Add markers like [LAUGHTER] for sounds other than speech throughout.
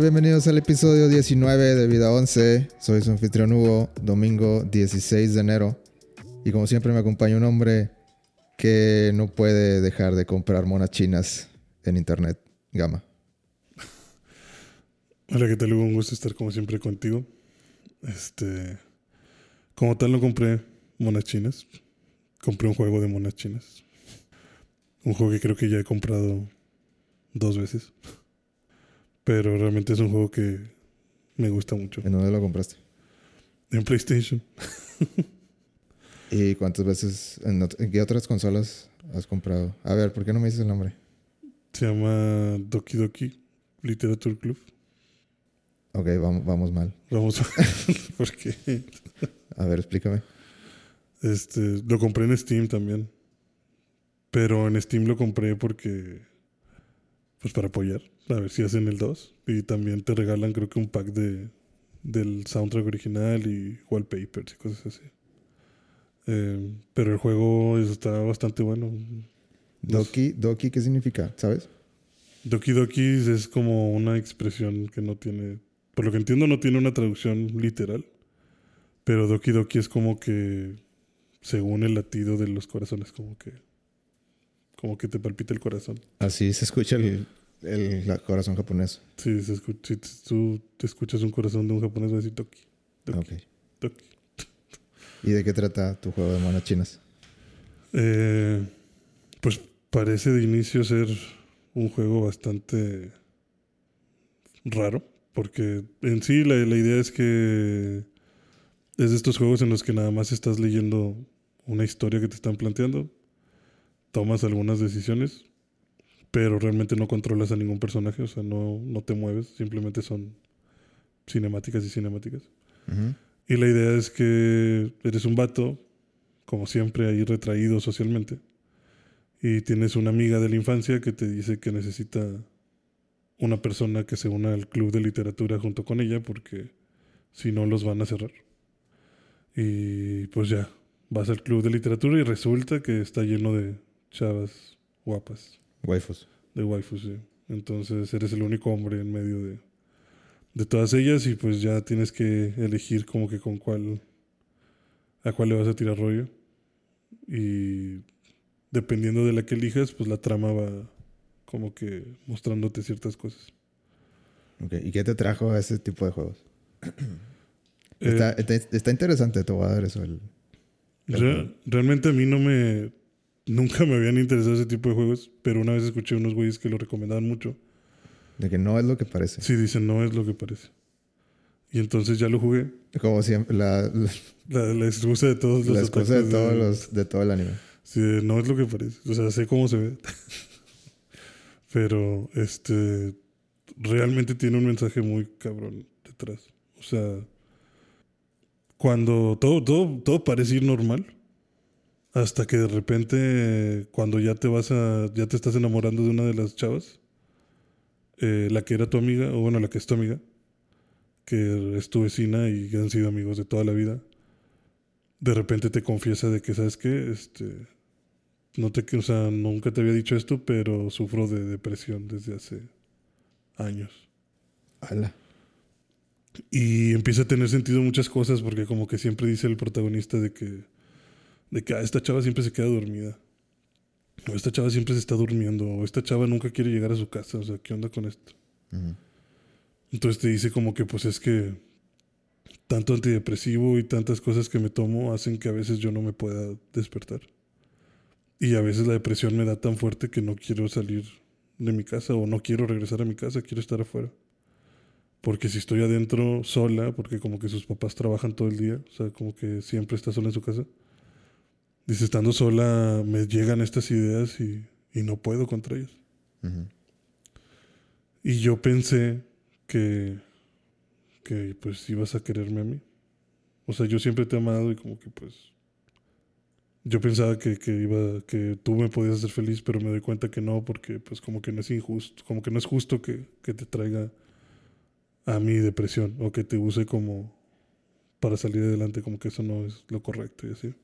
Bienvenidos al episodio 19 de Vida 11. Soy su anfitrión Hugo, domingo 16 de enero. Y como siempre me acompaña un hombre que no puede dejar de comprar monas chinas en internet. Gama. Hola, ¿qué tal? Hugo? Un gusto estar como siempre contigo. Este, como tal no compré monas chinas. Compré un juego de monas chinas. Un juego que creo que ya he comprado dos veces. Pero realmente es un juego que me gusta mucho. ¿En dónde lo compraste? En PlayStation. [LAUGHS] ¿Y cuántas veces, en, qué otras consolas has comprado? A ver, ¿por qué no me dices el nombre? Se llama Doki Doki Literature Club. Ok, vamos, vamos mal. Vamos [LAUGHS] a [LAUGHS] porque A ver, explícame. este, lo compré en Steam también. Pero en Steam lo compré porque pues para apoyar, a ver si hacen el 2 y también te regalan creo que un pack de del soundtrack original y wallpapers y cosas así. Eh, pero el juego está bastante bueno. Doki, Doki, ¿qué significa? ¿Sabes? Doki Doki es como una expresión que no tiene, por lo que entiendo no tiene una traducción literal, pero Doki Doki es como que según el latido de los corazones, como que como que te palpita el corazón. Así se escucha el, el corazón japonés. Sí, si t- tú te escuchas un corazón de un japonés va a decir Doki, Ok. Doki. ¿Y de qué trata tu juego de monas chinas? Eh, pues parece de inicio ser un juego bastante raro, porque en sí la, la idea es que es de estos juegos en los que nada más estás leyendo una historia que te están planteando, tomas algunas decisiones, pero realmente no controlas a ningún personaje, o sea, no, no te mueves, simplemente son cinemáticas y cinemáticas. Y la idea es que eres un vato, como siempre, ahí retraído socialmente. Y tienes una amiga de la infancia que te dice que necesita una persona que se una al club de literatura junto con ella porque si no los van a cerrar. Y pues ya, vas al club de literatura y resulta que está lleno de chavas guapas, Waifus. de waifus. sí. Entonces eres el único hombre en medio de, de todas ellas y pues ya tienes que elegir como que con cuál, a cuál le vas a tirar rollo. Y dependiendo de la que elijas, pues la trama va como que mostrándote ciertas cosas. Ok, ¿Y qué te trajo a ese tipo de juegos? Eh, Está, interesante, te voy a dar eso. el- Re- realmente a mí no me... Nunca me habían interesado ese tipo de juegos, pero una vez escuché unos güeyes que lo recomendaban mucho. de que no es lo que parece. Sí, dicen, no es lo que parece. Y entonces ya lo jugué. Como siempre, la, la, La, la excusa de todos los la excusa de todos los, de todo el anime. Sí, no es lo que parece. O sea, sé cómo se ve. [LAUGHS] Pero, este... Realmente tiene un mensaje muy cabrón detrás. O sea... Cuando todo, todo, todo parece ir normal. Hasta que de repente, cuando ya te vas a... Ya te estás enamorando de una de las chavas. eh, la que era tu amiga, o bueno, la que es tu amiga. Que es tu vecina y que han sido amigos de toda la vida de repente te confiesa de que, ¿sabes qué? Este, no te, o sea, nunca te había dicho esto, pero sufro de depresión desde hace años. Ala. Y empieza a tener sentido muchas cosas porque como que siempre dice el protagonista de que, de que "Ah, esta chava siempre se queda dormida. O esta chava siempre se está durmiendo. O esta chava nunca quiere llegar a su casa. O sea, ¿qué onda con esto? Ujú. Entonces te dice como que pues es que tanto antidepresivo y tantas cosas que me tomo hacen que a veces yo no me pueda despertar. Y a veces la depresión me da tan fuerte que no quiero salir de mi casa o no quiero regresar a mi casa, quiero estar afuera. Porque si estoy adentro sola, porque como que sus papás trabajan todo el día, o sea, como que siempre está sola en su casa. Dice, estando sola me llegan estas ideas y, y no puedo contra ellas. Y yo pensé que, que pues ibas a quererme a mí. O sea, yo siempre te he amado y como que pues... Yo pensaba que, que iba, que tú me podías hacer feliz, pero me doy cuenta que no, porque pues como que no es injusto, como que no es justo que, que te traiga a mi depresión o que te use como para salir adelante, como que eso no es lo correcto y así.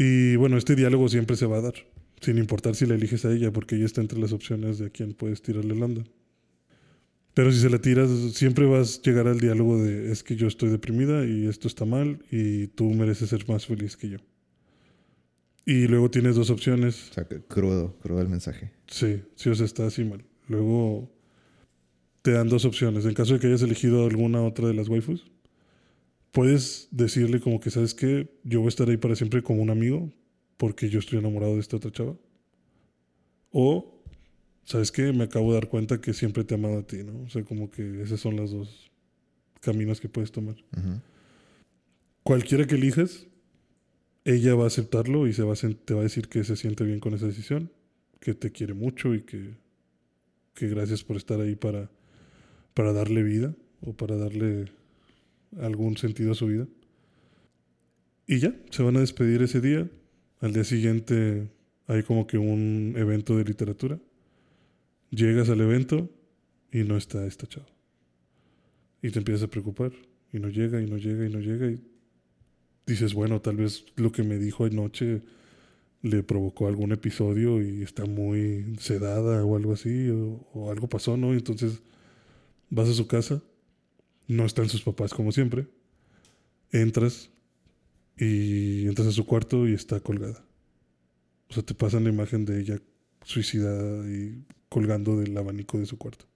Y bueno, este diálogo siempre se va a dar, sin importar si la eliges a ella, porque ella está entre las opciones de a quién puedes tirarle el onda. Pero si se la tiras, siempre vas a llegar al diálogo de es que yo estoy deprimida y esto está mal y tú mereces ser más feliz que yo. Y luego tienes dos opciones. O sea, crudo, crudo el mensaje. Sí, sí, o sea, está así mal. Luego te dan dos opciones. En caso de que hayas elegido alguna otra de las waifus, puedes decirle como que, ¿sabes qué? Yo voy a estar ahí para siempre como un amigo porque yo estoy enamorado de esta otra chava. O ¿sabes qué? Me acabo de dar cuenta que siempre te he amado a ti, ¿no? O sea, como que esos son los dos caminos que puedes tomar. Cualquiera que elijas, ella va a aceptarlo y se va a, te va a decir que se siente bien con esa decisión, que te quiere mucho y que, que gracias por estar ahí para, para darle vida o para darle algún sentido a su vida. Y ya, se van a despedir ese día. Al día siguiente hay como que un evento de literatura Llegas al evento y no está esta chava. Y te empiezas a preocupar. Y no llega, y no llega, y no llega. Y dices, bueno, tal vez lo que me dijo anoche le provocó algún episodio y está muy sedada o algo así, o, algo pasó, ¿no? entonces vas a su casa, no están sus papás como siempre, entras y entras a su cuarto y está colgada. O sea, te pasan la imagen de ella suicidada y colgando del abanico de su cuarto.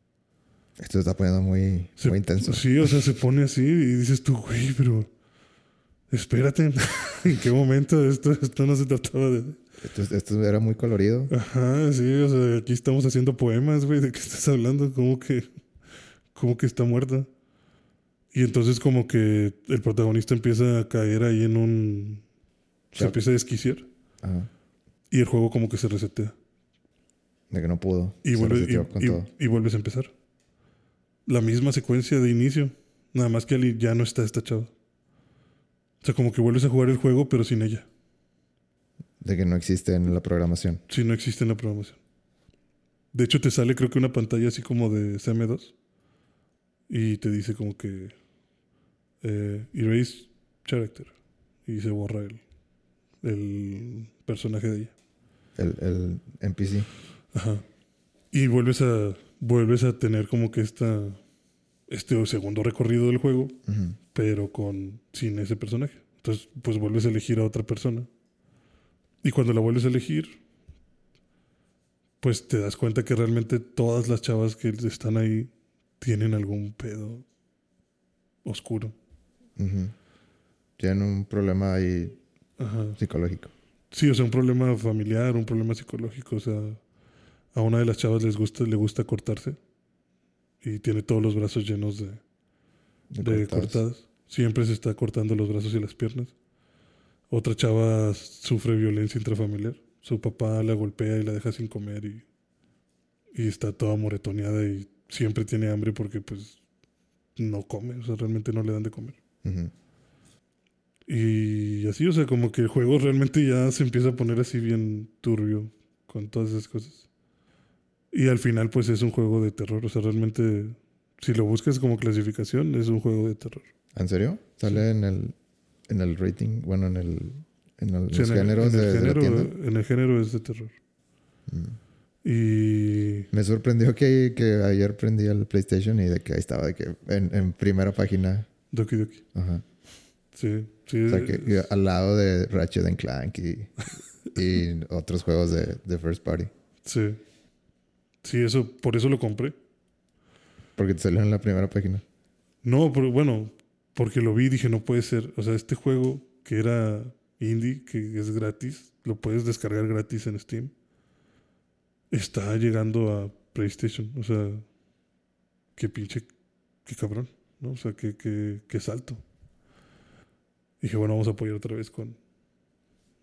Esto está poniendo muy, muy intenso. Sí, o sea, se pone así y dices tú, güey, pero espérate, [LAUGHS] ¿en qué momento esto, esto no se trataba de... Esto, esto, era muy colorido. Ajá, sí, o sea, aquí estamos haciendo poemas, güey, ¿de qué estás hablando? ¿Cómo que, cómo que está muerta? Y entonces como que el protagonista empieza a caer ahí en un... Se empieza a desquiciar. Ajá. Y el juego como que se resetea. De que no pudo. Y, y, vuelves a empezar. La misma secuencia de inicio. Nada más que Ali ya no está estachado. O sea, como que vuelves a jugar el juego, pero sin ella. De que no existe en la programación. Sí, no existe en la programación. De hecho, te sale creo que una pantalla así como de CM2. Y te dice como que... Eh, erase character. Y se borra el, el personaje de ella. El, el NPC. Ajá. Y vuelves a, vuelves a tener como que esta, este segundo recorrido del juego, pero con, sin ese personaje. Entonces, pues vuelves a elegir a otra persona. Y cuando la vuelves a elegir, pues te das cuenta que realmente todas las chavas que están ahí tienen algún pedo oscuro. Tienen un problema ahí psicológico. Sí, o sea, un problema familiar, un problema psicológico, o sea, a una de las chavas les gusta, le gusta cortarse y tiene todos los brazos llenos de, de, cortadas. Siempre se está cortando los brazos y las piernas. Otra chava sufre violencia intrafamiliar. Su papá la golpea y la deja sin comer y, y está toda moretoneada y siempre tiene hambre porque pues no come, o sea, realmente no le dan de comer. Y así, o sea, como que el juego realmente ya se empieza a poner así bien turbio con todas esas cosas. Y al final, pues es un juego de terror. O sea, realmente, si lo buscas como clasificación, es un juego de terror. ¿En serio? ¿Sale en, el, en el rating? Bueno, en el. En el, los géneros de, género, la En el género es de terror. Mm. Y. Me sorprendió que, que, ayer prendí el PlayStation y de que ahí estaba, de que en, en primera página. Doki Doki. Ajá. Sí, sí. O sea, que, al lado de Ratchet and Clank y, y otros juegos de, de First Party. Sí. Sí, eso, por eso lo compré. Porque te salió en la primera página. No, pero bueno, porque lo vi y dije, no puede ser. O sea, este juego que era indie, que es gratis, lo puedes descargar gratis en Steam. Está llegando a PlayStation. O sea, qué pinche, qué cabrón, ¿no? O sea, qué, qué, qué salto. dije, bueno, vamos a apoyar otra vez con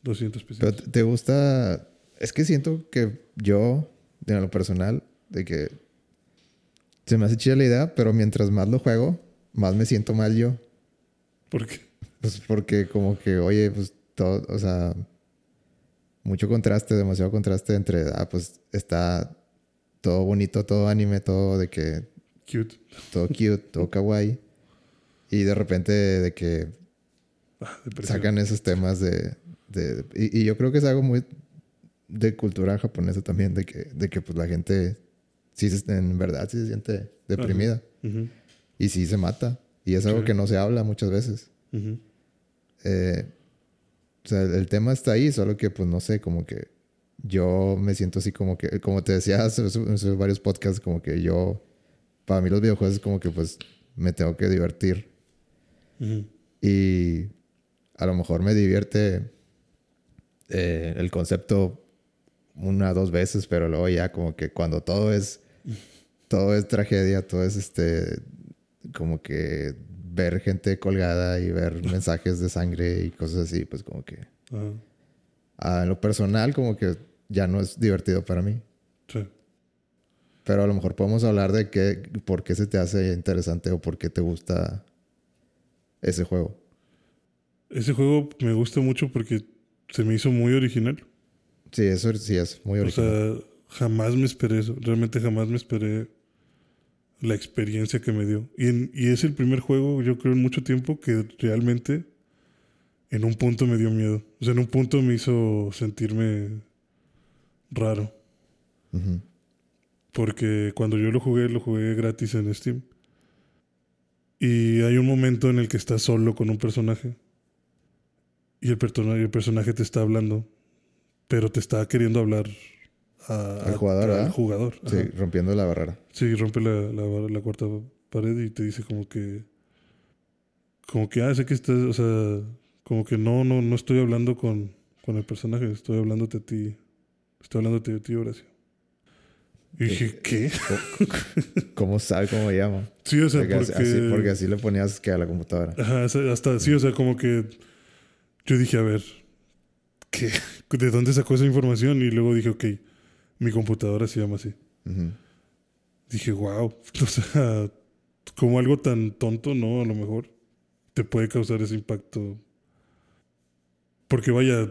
200 pesos. Pero te gusta. Es que siento que yo de lo personal, de que se me hace chida la idea, pero mientras más lo juego, más me siento mal yo. ¿Por qué? Pues porque como que, oye, pues todo, o sea, mucho contraste, demasiado contraste entre, ah, pues está todo bonito, todo anime, todo de que... Cute. Todo cute, todo kawaii. Y de repente de que [LAUGHS] sacan esos temas de... de y, yo creo que es algo muy de cultura japonesa también, de que, de que pues la gente sí, se- en verdad sí se siente deprimida. Y sí se mata. Y es algo Sí. que no se habla muchas veces. Eh, o sea, el tema está ahí, solo que pues no sé, como que yo me siento así como que, como te decía hace, hace varios podcasts, como que yo, para mí los videojuegos es como que pues me tengo que divertir. Y a lo mejor me divierte eh, el concepto una o dos veces, pero luego ya como que cuando todo es, todo es tragedia, todo es este, como que ver gente colgada y ver [LAUGHS] mensajes de sangre y cosas así, pues como que ah, en lo personal como que ya no es divertido para mí. Sí. Pero a lo mejor podemos hablar de qué, por qué se te hace interesante o por qué te gusta ese juego. Ese juego me gusta mucho porque se me hizo muy original. Sí, eso sí es muy O original. sea, jamás me esperé eso. Realmente jamás me esperé la experiencia que me dio. Y, en- y es el primer juego, yo creo, en mucho tiempo que realmente en un punto me dio miedo. O sea, en un punto me hizo sentirme raro. Ujú. Porque cuando yo lo jugué, lo jugué gratis en Steam. Y hay un momento en el que estás solo con un personaje. Y el, personaje, el personaje te está hablando. Pero te está queriendo hablar a- Al jugador, al jugador. Sí, Ajá. rompiendo la barrera. Sí, rompe la, la, la cuarta pared y te dice como que. Como que, ah, sé que estás. O sea, como que no, no, no estoy hablando con, con el personaje, estoy hablándote a ti. Estoy hablándote de ti, Horacio. Y dije, ¿qué? ¿Cómo sabe cómo llama? Sí, o sea, Porque, porque. así, porque así le ponías que a la computadora. Ajá, hasta sí, o sea, como que. Yo dije, a ver, ¿qué? ¿De dónde sacó esa información? Y luego dije, ok, mi computadora se llama así. Ujú. Dije, wow, [LAUGHS] o sea, como algo tan tonto, ¿no? A lo mejor te puede causar ese impacto. Porque vaya,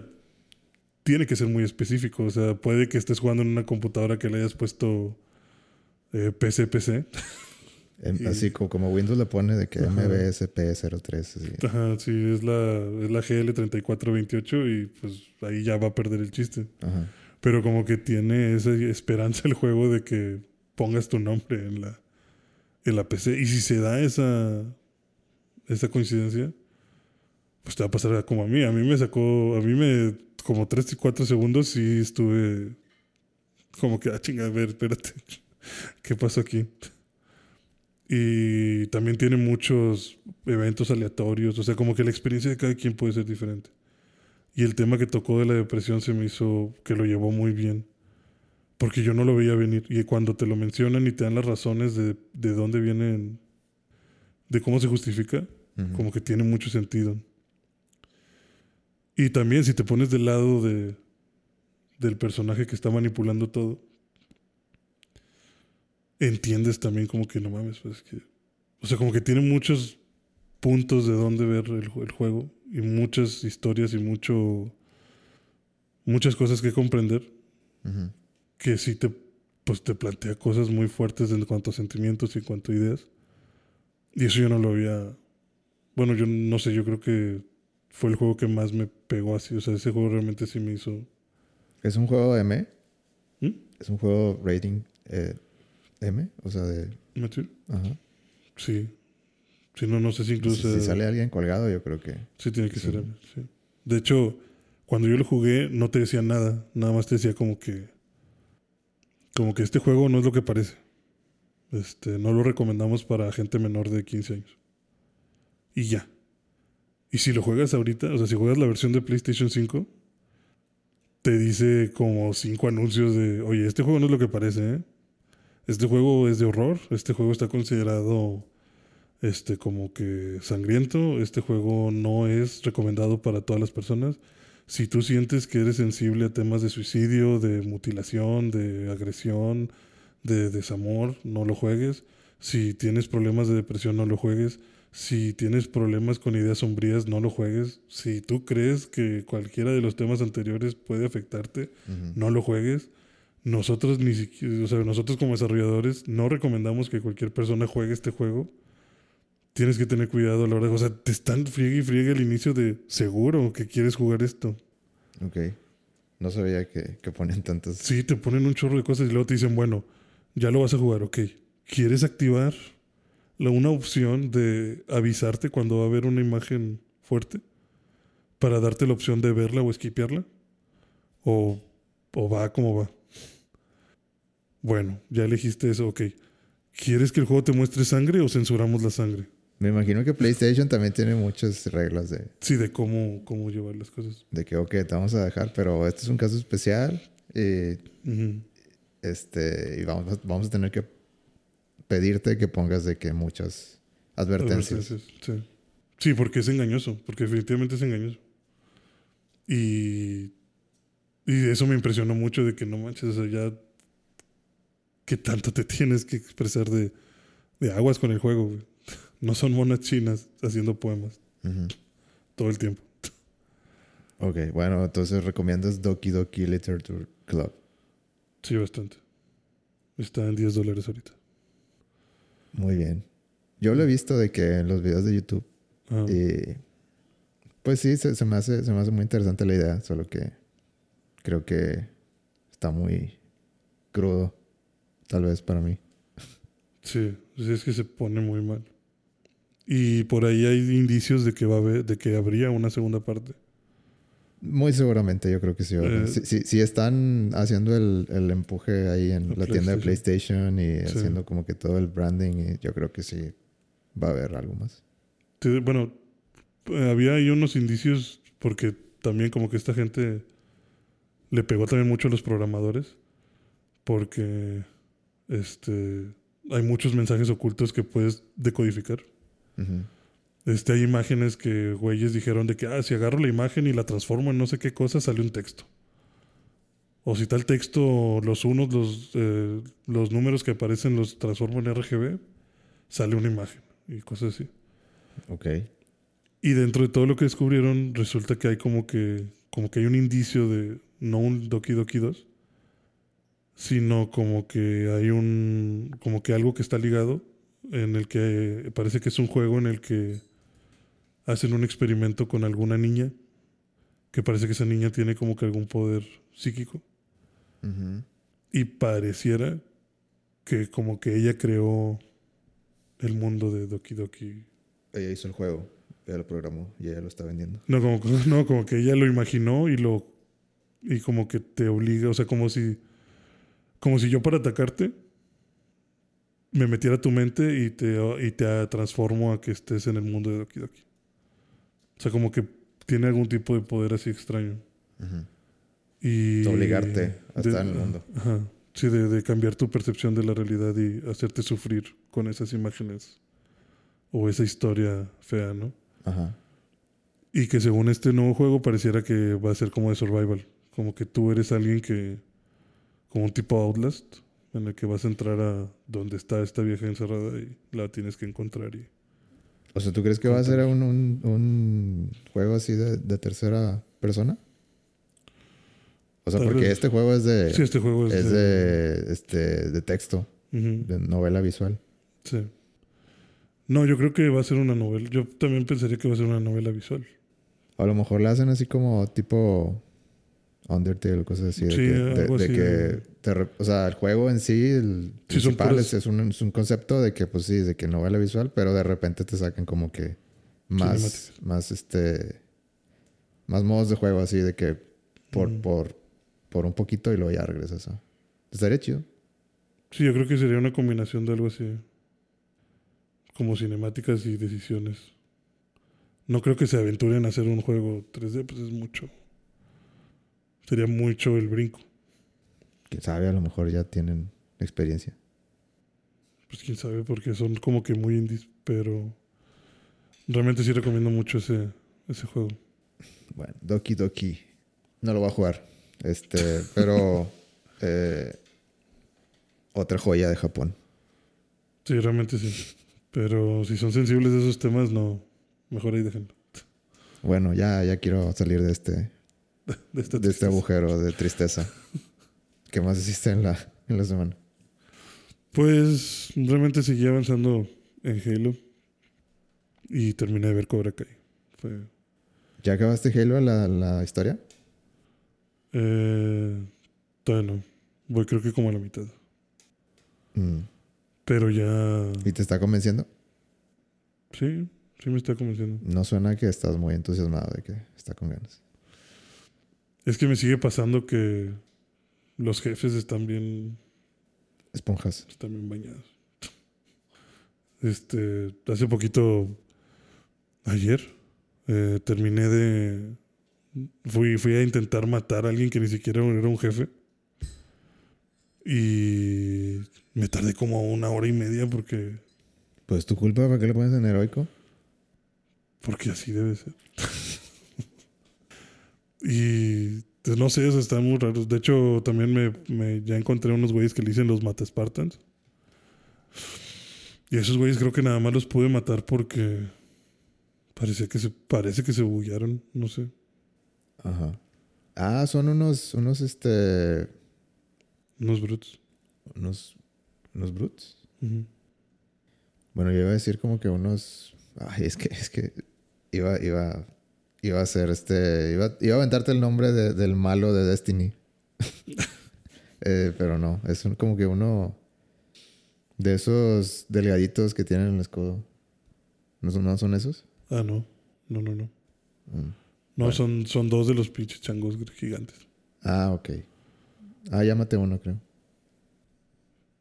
tiene que ser muy específico. O sea, puede que estés jugando en una computadora que le hayas puesto eh, PC, PC. [LAUGHS] En- Y- Así como, como Windows le pone de que Ajá. MBSP03. Así. Ajá, sí, es la, es la GL3428 y pues ahí ya va a perder el chiste. Ajá. Pero como que tiene esa esperanza el juego de que pongas tu nombre en la, en la PC. Y si se da esa, esa coincidencia, pues te va a pasar como a mí. A mí me sacó, a mí me, como 3 y 4 segundos sí estuve como que, ah, chinga, a ver, espérate. [LAUGHS] ¿Qué pasó aquí? Y también tiene muchos eventos aleatorios. O sea, como que la experiencia de cada quien puede ser diferente. Y el tema que tocó de la depresión se me hizo que lo llevó muy bien. Porque yo no lo veía venir. Y cuando te lo mencionan y te dan las razones de, de dónde vienen, de cómo se justifica, Ujú. como que tiene mucho sentido. Y también si te pones del lado de, del personaje que está manipulando todo, entiendes también como que no mames, pues que... O sea, como que tiene muchos puntos de dónde ver el, ju- el juego y muchas historias y mucho... Muchas cosas que comprender que sí te, pues te plantea cosas muy fuertes en cuanto a sentimientos y en cuanto a ideas. Y eso yo no lo había... Bueno, yo no sé, yo creo que fue el juego que más me pegó así. O sea, ese juego realmente sí me hizo... ¿Es un juego M? ¿Mm? ¿Es un juego rating eh, M? O sea, de... ¿Mature? Ajá. Sí. Si no, no sé si Si, incluso... si sale alguien colgado, yo creo que... Sí, tiene que Sí. ser M, sí. De hecho, cuando yo lo jugué, no te decía nada. Nada más te decía como que. Como que este juego no es lo que parece. Este, no lo recomendamos para gente menor de 15 años. Y ya. Y si lo juegas ahorita, o sea, si juegas la versión de PlayStation 5, te dice como cinco anuncios de, oye, este juego no es lo que parece, ¿eh? Este juego es de horror, este juego está considerado este como que sangriento, este juego no es recomendado para todas las personas. Si tú sientes que eres sensible a temas de suicidio, de mutilación, de agresión, de desamor, no lo juegues. Si tienes problemas de depresión, no lo juegues. Si tienes problemas con ideas sombrías, no lo juegues. Si tú crees que cualquiera de los temas anteriores puede afectarte, no lo juegues. Nosotros ni siquiera, o sea, nosotros como desarrolladores no recomendamos que cualquier persona juegue este juego. Tienes que tener cuidado a la hora de, o sea, te están friegue y friegue al inicio de seguro que quieres jugar esto. Ok. No sabía que, que ponían tantas... Sí, te ponen un chorro de cosas y luego te dicen, bueno, Ya lo vas a jugar, ok. ¿Quieres activar la, una opción de avisarte cuando va a haber una imagen fuerte? Para darte la opción de verla o esquipearla. O, o va como va. Bueno, ya elegiste eso, ok. ¿Quieres que el juego te muestre sangre o censuramos la sangre? Me imagino que PlayStation también tiene muchas reglas de, Sí, de cómo, cómo llevar las cosas. de que, ok, te vamos a dejar, pero este es un caso especial y, Ujú. este, y vamos, vamos a tener que pedirte que pongas de que muchas advertencias. Advertencias, Sí. Sí, porque es engañoso, porque definitivamente es engañoso. Y, y eso me impresionó mucho de que no manches, o sea, ya qué tanto te [LAUGHS] tienes que expresar de, de aguas con el juego. güey. [LAUGHS] No son monas chinas haciendo poemas todo el tiempo. [LAUGHS] Ok, bueno, entonces recomiendas Doki Doki Literature Club. Sí, bastante. Está en 10 dólares ahorita. Muy bien. Yo lo he visto de que en los videos de YouTube Ah, y pues sí, se, se me hace, se me hace muy interesante la idea, solo que creo que está muy crudo, tal vez para mí. Sí, sí, es que se pone muy mal. Y por ahí hay indicios de que va a haber, de que habría una segunda parte. Muy seguramente, yo creo que sí. Eh, si, si- si están haciendo el, el empuje ahí en la tienda de PlayStation. Y Sí. haciendo como que todo el branding, y yo creo que sí va a haber algo más. Bueno, eh, había ahí unos indicios porque también como que esta gente le pegó también mucho a los programadores porque este hay muchos mensajes ocultos que puedes decodificar. Ujú. Este, hay imágenes que güeyes dijeron de que, ah, si agarro la imagen y la transformo en no sé qué cosa, sale un texto. O si tal texto, los unos, los, eh, los números que aparecen los transformo en RGB, sale una imagen y cosas así. Ok. Y dentro de todo lo que descubrieron, resulta que hay como que, como que hay un indicio de no un Doki Doki 2, sino como que hay un, como que algo que está ligado, en el que parece que es un juego en el que hacen un experimento con alguna niña, que parece que esa niña tiene como que algún poder psíquico, y pareciera que como que ella creó el mundo de Doki Doki Ella hizo el juego, ella lo programó y ella lo está vendiendo. No, como, no, como que ella lo imaginó y lo. Y como que te obliga, o sea, como si. Como si yo para atacarte me metiera a tu mente y te, y te transformo a que estés en el mundo de Doki Doki. O sea, como que tiene algún tipo de poder así extraño. Ujú. Y. De obligarte a estar en el mundo. Ajá. Sí, de, de cambiar tu percepción de la realidad y hacerte sufrir con esas imágenes. O esa historia fea, ¿no? Ajá. Y que según este nuevo juego pareciera que va a ser como de survival. Como que tú eres alguien que... Como un tipo Outlast. En el que vas a entrar a donde está esta vieja encerrada y la tienes que encontrar. Y... O sea, ¿tú crees que va a ser un, un, un juego así de, de tercera persona? O sea, Tal porque vez. este juego es de, Sí, este juego es, es de, este, de texto, de novela visual. Sí. No, yo creo que va a ser una novela. Yo también pensaría que va a ser una novela visual. A lo mejor la hacen así como tipo Undertale o cosas así. De Sí, que, de- algo de así que te o sea, el juego en sí, el Sí, principal puras- es, un, es un concepto de que, pues sí, de que novela visual, pero de repente te sacan como que más, más este, más modos de juego así de que por, Mm. por, por un poquito y luego ya regresas a... Estaría chido. Sí, yo creo que sería una combinación de algo así. Como cinemáticas y decisiones. No creo que se aventuren a hacer un juego 3D, pues es mucho. Sería mucho el brinco. Quién sabe, a lo mejor ya tienen experiencia. Pues quién sabe, porque son como que muy indies, pero realmente sí recomiendo mucho ese, ese juego. Bueno, Doki Doki. No lo voy a jugar. Este, [LAUGHS] pero... eh, otra joya de Japón. Sí, realmente sí. Pero si son sensibles a esos temas, no. Mejor ahí déjenlo. Bueno, ya, ya quiero salir de este, De esta de este agujero de tristeza. ¿Qué más hiciste en la, en la semana? Pues realmente seguí avanzando en Halo. Y terminé de ver Cobra Kai. Fue, ¿Ya acabaste Halo la, la historia? eh, todavía no. Voy creo que como a la mitad. Mm. Pero ya. ¿Y te está convenciendo? Sí, sí me está convenciendo. No suena que estás muy entusiasmado de que está con ganas. Es que me sigue pasando que los jefes están bien. Esponjas. Están bien bañados. Este. Hace poquito. Ayer. eh, terminé de. Fui, fui a intentar matar a alguien que ni siquiera era un jefe. Y me tardé como una hora y media porque. Pues tu culpa, ¿para qué le pones en heroico? Porque así debe ser. Y pues, no sé, eso está muy raro. De hecho, también me, me- ya encontré unos güeyes que le dicen los mata Spartans. Y esos güeyes creo que nada más los pude matar porque parece que se parece que se buguearon, no sé. Ajá. Ah, son unos, unos, este, Unos brutes. unos, unos brutes. Ujú. Bueno, yo iba a decir como que unos, ay, es que, es que iba, iba, iba a ser este, iba, iba a aventarte el nombre de- del malo de Destiny. [LAUGHS] Eh, pero no, es un- como que uno de esos delgaditos que tienen el escudo. ¿No son, no son esos? Ah, no. No, no, no. Mm. No, Bueno. son, son dos de los pinches changos gigantes. Ah, ok. Ah, ya maté uno, creo.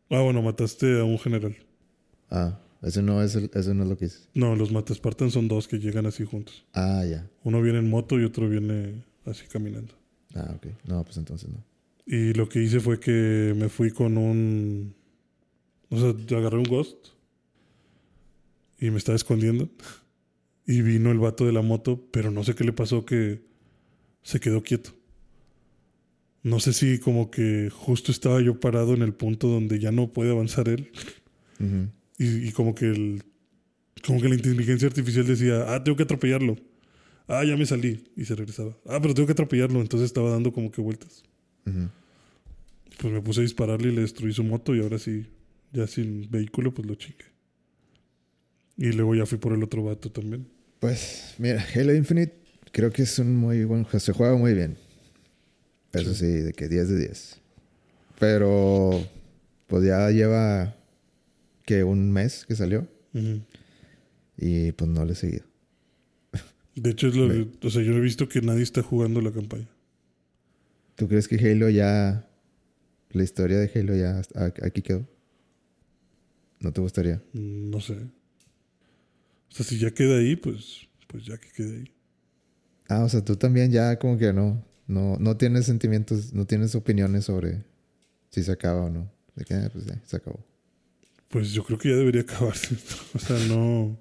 Ah, bueno, mataste a un general. Ah, ese no es, el, ese no es lo que hice. No, los mata Spartans son dos que llegan así juntos. Ah, ya. Uno viene en moto y otro viene así caminando. Ah, ok. No, pues entonces no. Y lo que hice fue que me fui con un. O sea, agarré un ghost. Y me estaba escondiendo. Y vino el vato de la moto, pero no sé qué le pasó que se quedó quieto. No sé si como que justo estaba yo parado en el punto donde ya no puede avanzar él. Y, y como que el. Como que la inteligencia artificial decía, ah, tengo que atropellarlo. Ah, ya me salí. Y se regresaba. Ah, pero tengo que atropellarlo. Entonces estaba dando como que vueltas. Pues me puse a dispararle y le destruí su moto y ahora sí, ya sin vehículo, pues lo chingué. Y luego ya fui por el otro vato también. Pues mira, Halo Infinite creo que es un muy buen juego. Se juega muy bien. Eso sí, de que 10 de 10. Pero pues ya lleva que un mes que salió y pues no le he seguido. [LAUGHS] De hecho, es lo Ve. o sea, yo he visto que nadie está jugando la campaña. ¿Tú crees que Halo ya la historia de Halo ya aquí quedó? ¿No te gustaría? Mm, No sé. O sea, si ya queda ahí, pues, pues ya que quede ahí. Ah, o sea, tú también ya como que no no no tienes sentimientos, no tienes opiniones sobre si se acaba o no. De que ah, pues ya se acabó. Pues yo creo que ya debería acabarse. [LAUGHS] o sea, no,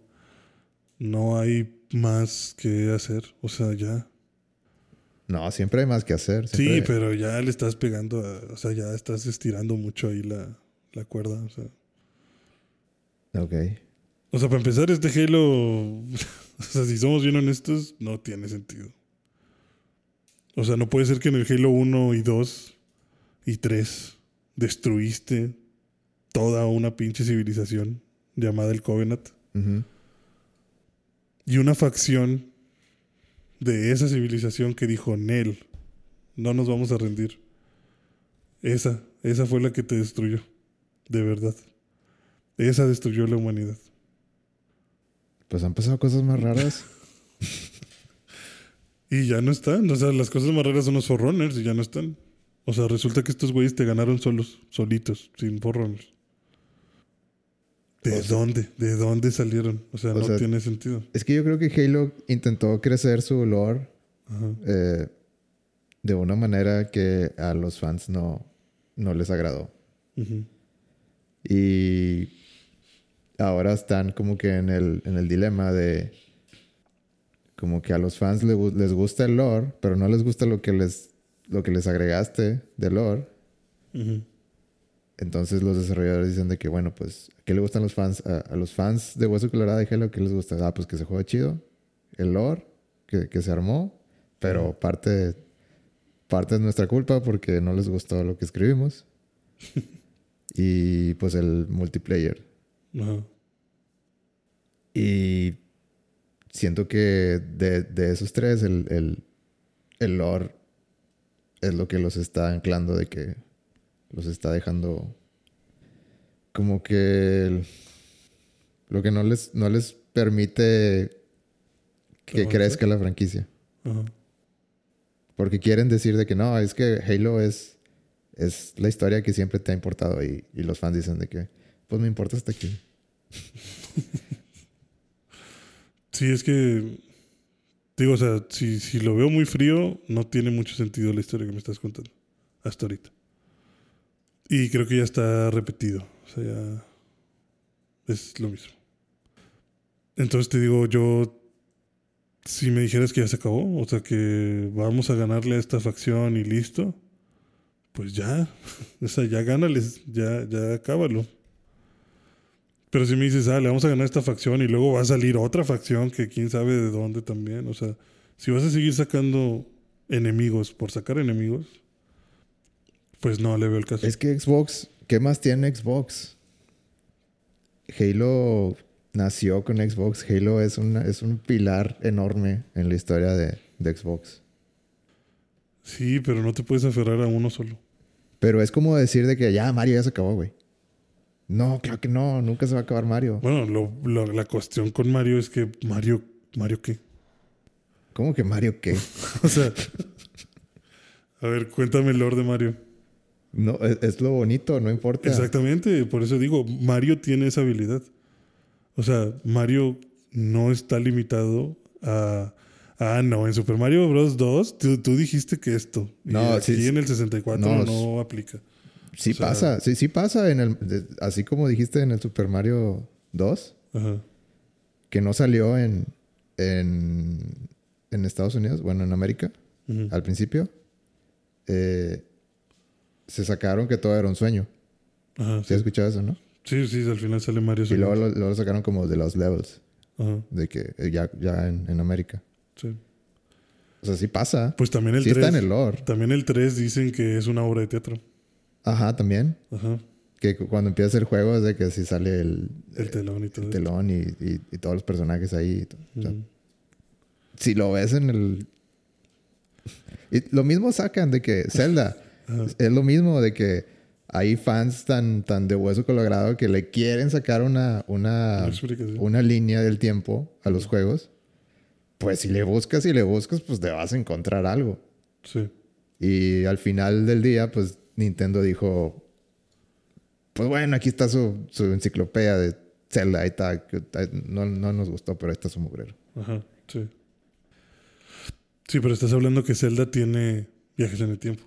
no hay más que hacer. O sea, ya. No, siempre hay más que hacer. Sí, pero ya le estás pegando, a- o sea, ya estás estirando mucho ahí la, la cuerda. O sea. Ok. O sea, para empezar, este Halo, [LAUGHS] o sea, si somos bien honestos, no tiene sentido. O sea, no puede ser que en el Halo 1 y 2 y 3 destruiste toda una pinche civilización llamada el Covenant y una facción de esa civilización que dijo, Nel, no nos vamos a rendir. Esa, esa fue la que te destruyó, de verdad. Esa destruyó la humanidad. Pues han pasado cosas más raras. [LAUGHS] Y ya no están. O sea, las cosas más raras son los Forerunners y ya no están. O sea, resulta que estos güeyes te ganaron solos, solitos, sin Forerunners. ¿De sea- dónde? ¿De dónde salieron? O sea, O no sea- tiene sentido. es que yo creo que Halo intentó crecer su lore eh, de una manera que a los fans no, no les agradó. Y ahora están como que en el, en el dilema de como que a los fans les gusta el lore, pero no les gusta lo que les, lo que les agregaste de lore. Ujú. Entonces los desarrolladores dicen de que, bueno, pues, ¿qué le gustan los fans? A, a los fans de Hueso Colorado de Halo, ¿qué les gusta? Ah, pues que se juegue chido. El lore, que, que se armó. Pero parte, parte es nuestra culpa porque no les gustó lo que escribimos. [LAUGHS] y pues el multiplayer. Y siento que de, de esos tres, el, el, el lore es lo que los está anclando de que los está dejando como que el- lo que no les, no les permite que crezca la franquicia. Ajá. Porque quieren decir de que no, es que Halo es, es la historia que siempre te ha importado. Y, y los fans dicen de que, pues me importa hasta aquí. Sí, es que. Digo, o sea, si, si lo veo muy frío, no tiene mucho sentido la historia que me estás contando. Hasta ahorita. Y creo que ya está repetido. O sea, ya. Es lo mismo. Entonces te digo, yo. Si me dijeras que ya se acabó, o sea, que vamos a ganarle a esta facción y listo, pues ya. [LAUGHS] O sea, ya gánales, ya, ya acábalo. Pero si me dices, ah, le vamos a ganar esta facción y luego va a salir otra facción que quién sabe de dónde también. O sea, si vas a seguir sacando enemigos por sacar enemigos, pues no le veo el caso. Es que Xbox, ¿qué más tiene Xbox? Halo nació con Xbox. Halo es, una, es un pilar enorme en la historia de, de Xbox. Sí, pero no te puedes aferrar a uno solo. Pero es como decir de que ya Mario ya se acabó, güey. No, claro que no. Nunca se va a acabar Mario. Bueno, lo- lo- la cuestión con Mario es que Mario, ¿Mario qué? ¿Cómo que Mario qué? [LAUGHS] O sea, a ver, cuéntame el lore de Mario. No, es, es lo bonito, no importa. Exactamente, por eso digo, Mario tiene esa habilidad. O sea, Mario no está limitado a... Ah, no, en Super Mario Bros. 2 tú, tú dijiste que esto. Y No, aquí sí, en el 64 No, no, aplica. Sí O sea- pasa, sí, sí pasa en el, de- así como dijiste en el Super Mario 2, Ajá. que no salió en, en, en Estados Unidos, bueno, en América, al principio, eh, se sacaron que todo era un sueño. Ajá, ¿Sí has escuchado eso, no? sí, sí, al final sale Mario. Y luego lo, luego lo sacaron como de los levels, Ajá, de que eh, ya, ya en, en América. sí. O sea, sí pasa. Pues también el sí 3. está en el lore. También el 3 dicen que es una obra de teatro. Ajá, también. Ajá. Que cu- cuando empieza el juego es de que sí sale el, El telón y todo. el telón y, y- y todos los personajes ahí. o sea, si lo ves en el... Y lo mismo sacan de que Zelda Ajá. es lo mismo de que hay fans tan, tan de hueso colorado que le quieren sacar una, una, Una línea del tiempo a los juegos. Pues si le buscas y le buscas, pues te vas a encontrar algo. Sí. Y al final del día, pues Nintendo dijo, pues bueno, aquí está su, su enciclopedia de Zelda, ahí está. No, no nos gustó, pero ahí está su mugrero. Ajá, sí. Sí, pero estás hablando que Zelda tiene viajes en el tiempo.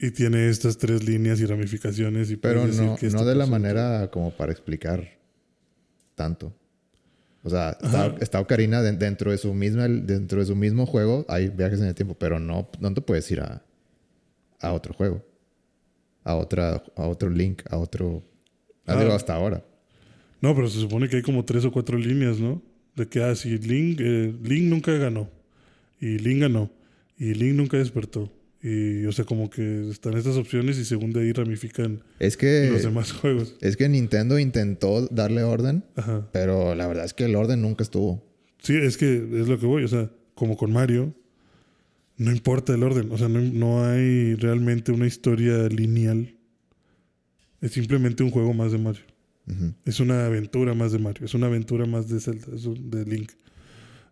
Y tiene estas tres líneas y ramificaciones. Y Pero decir no, que no de la manera como para explicar tanto. O sea, está, está Ocarina de- dentro, de su misma, dentro de su mismo juego, hay viajes en el tiempo, pero no, no te puedes ir a, a otro juego. A, otra, a otro Link, a otro... Ah. digo, hasta ahora. No, pero se supone que hay como tres o cuatro líneas, ¿no? De que, ah, sí, Link, eh, Link nunca ganó. Y Link ganó. Y Link nunca despertó. Y, o sea, como que están estas opciones y según de ahí ramifican Es que, los demás juegos. es que Nintendo intentó darle orden, Ajá. pero la verdad es que el orden nunca estuvo. Sí, es que es lo que voy. O sea, como con Mario, no importa el orden. O sea, no, no hay realmente una historia lineal. Es simplemente un juego más de Mario. Es una aventura más de Mario. Es una aventura más de Zelda. Es un- de Link.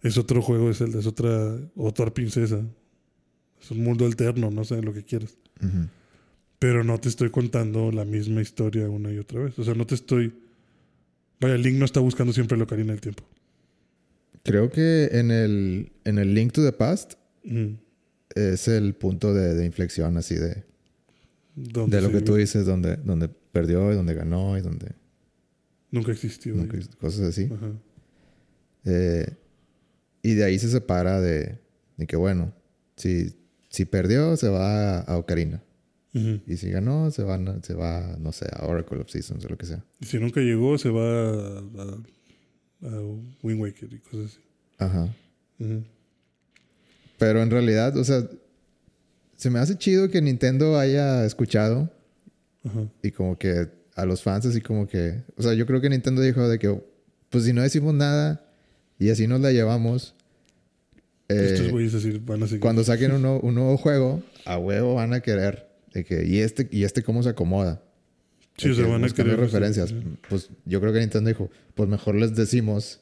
Es otro juego de Zelda. Es otra, otra princesa. Es un mundo alterno. No sé lo que quieras. Pero no te estoy contando la misma historia una y otra vez. O sea, no te estoy... Vaya, Link no está buscando siempre la Ocarina del Tiempo. Creo que en el, en el Link to the Past Mm. es el punto de, de inflexión así de, de lo que tú dices, donde, donde perdió y donde ganó y donde Nunca existió. nunca- cosas así. Ajá. Eh, y de ahí se separa de, de que bueno, si, si perdió se va a Ocarina Ujú. y si ganó se va, se va, no sé, a Oracle of Seasons o lo que sea. Y si nunca llegó, se va a, a, a Wind Waker y cosas así. Ajá. Ujú. Pero en realidad, o sea, se me hace chido que Nintendo haya escuchado Ajá. y como que a los fans así como que, o sea, yo creo que Nintendo dijo de que, pues si no decimos nada y así nos la llevamos, eh, Estos güeyes así van a seguir. cuando saquen un, nuevo- un nuevo juego, a huevo van a querer de que, y este, y este cómo se acomoda. Sí, se van a querer referencias. referencias, Pues yo creo que Nintendo dijo, pues mejor les decimos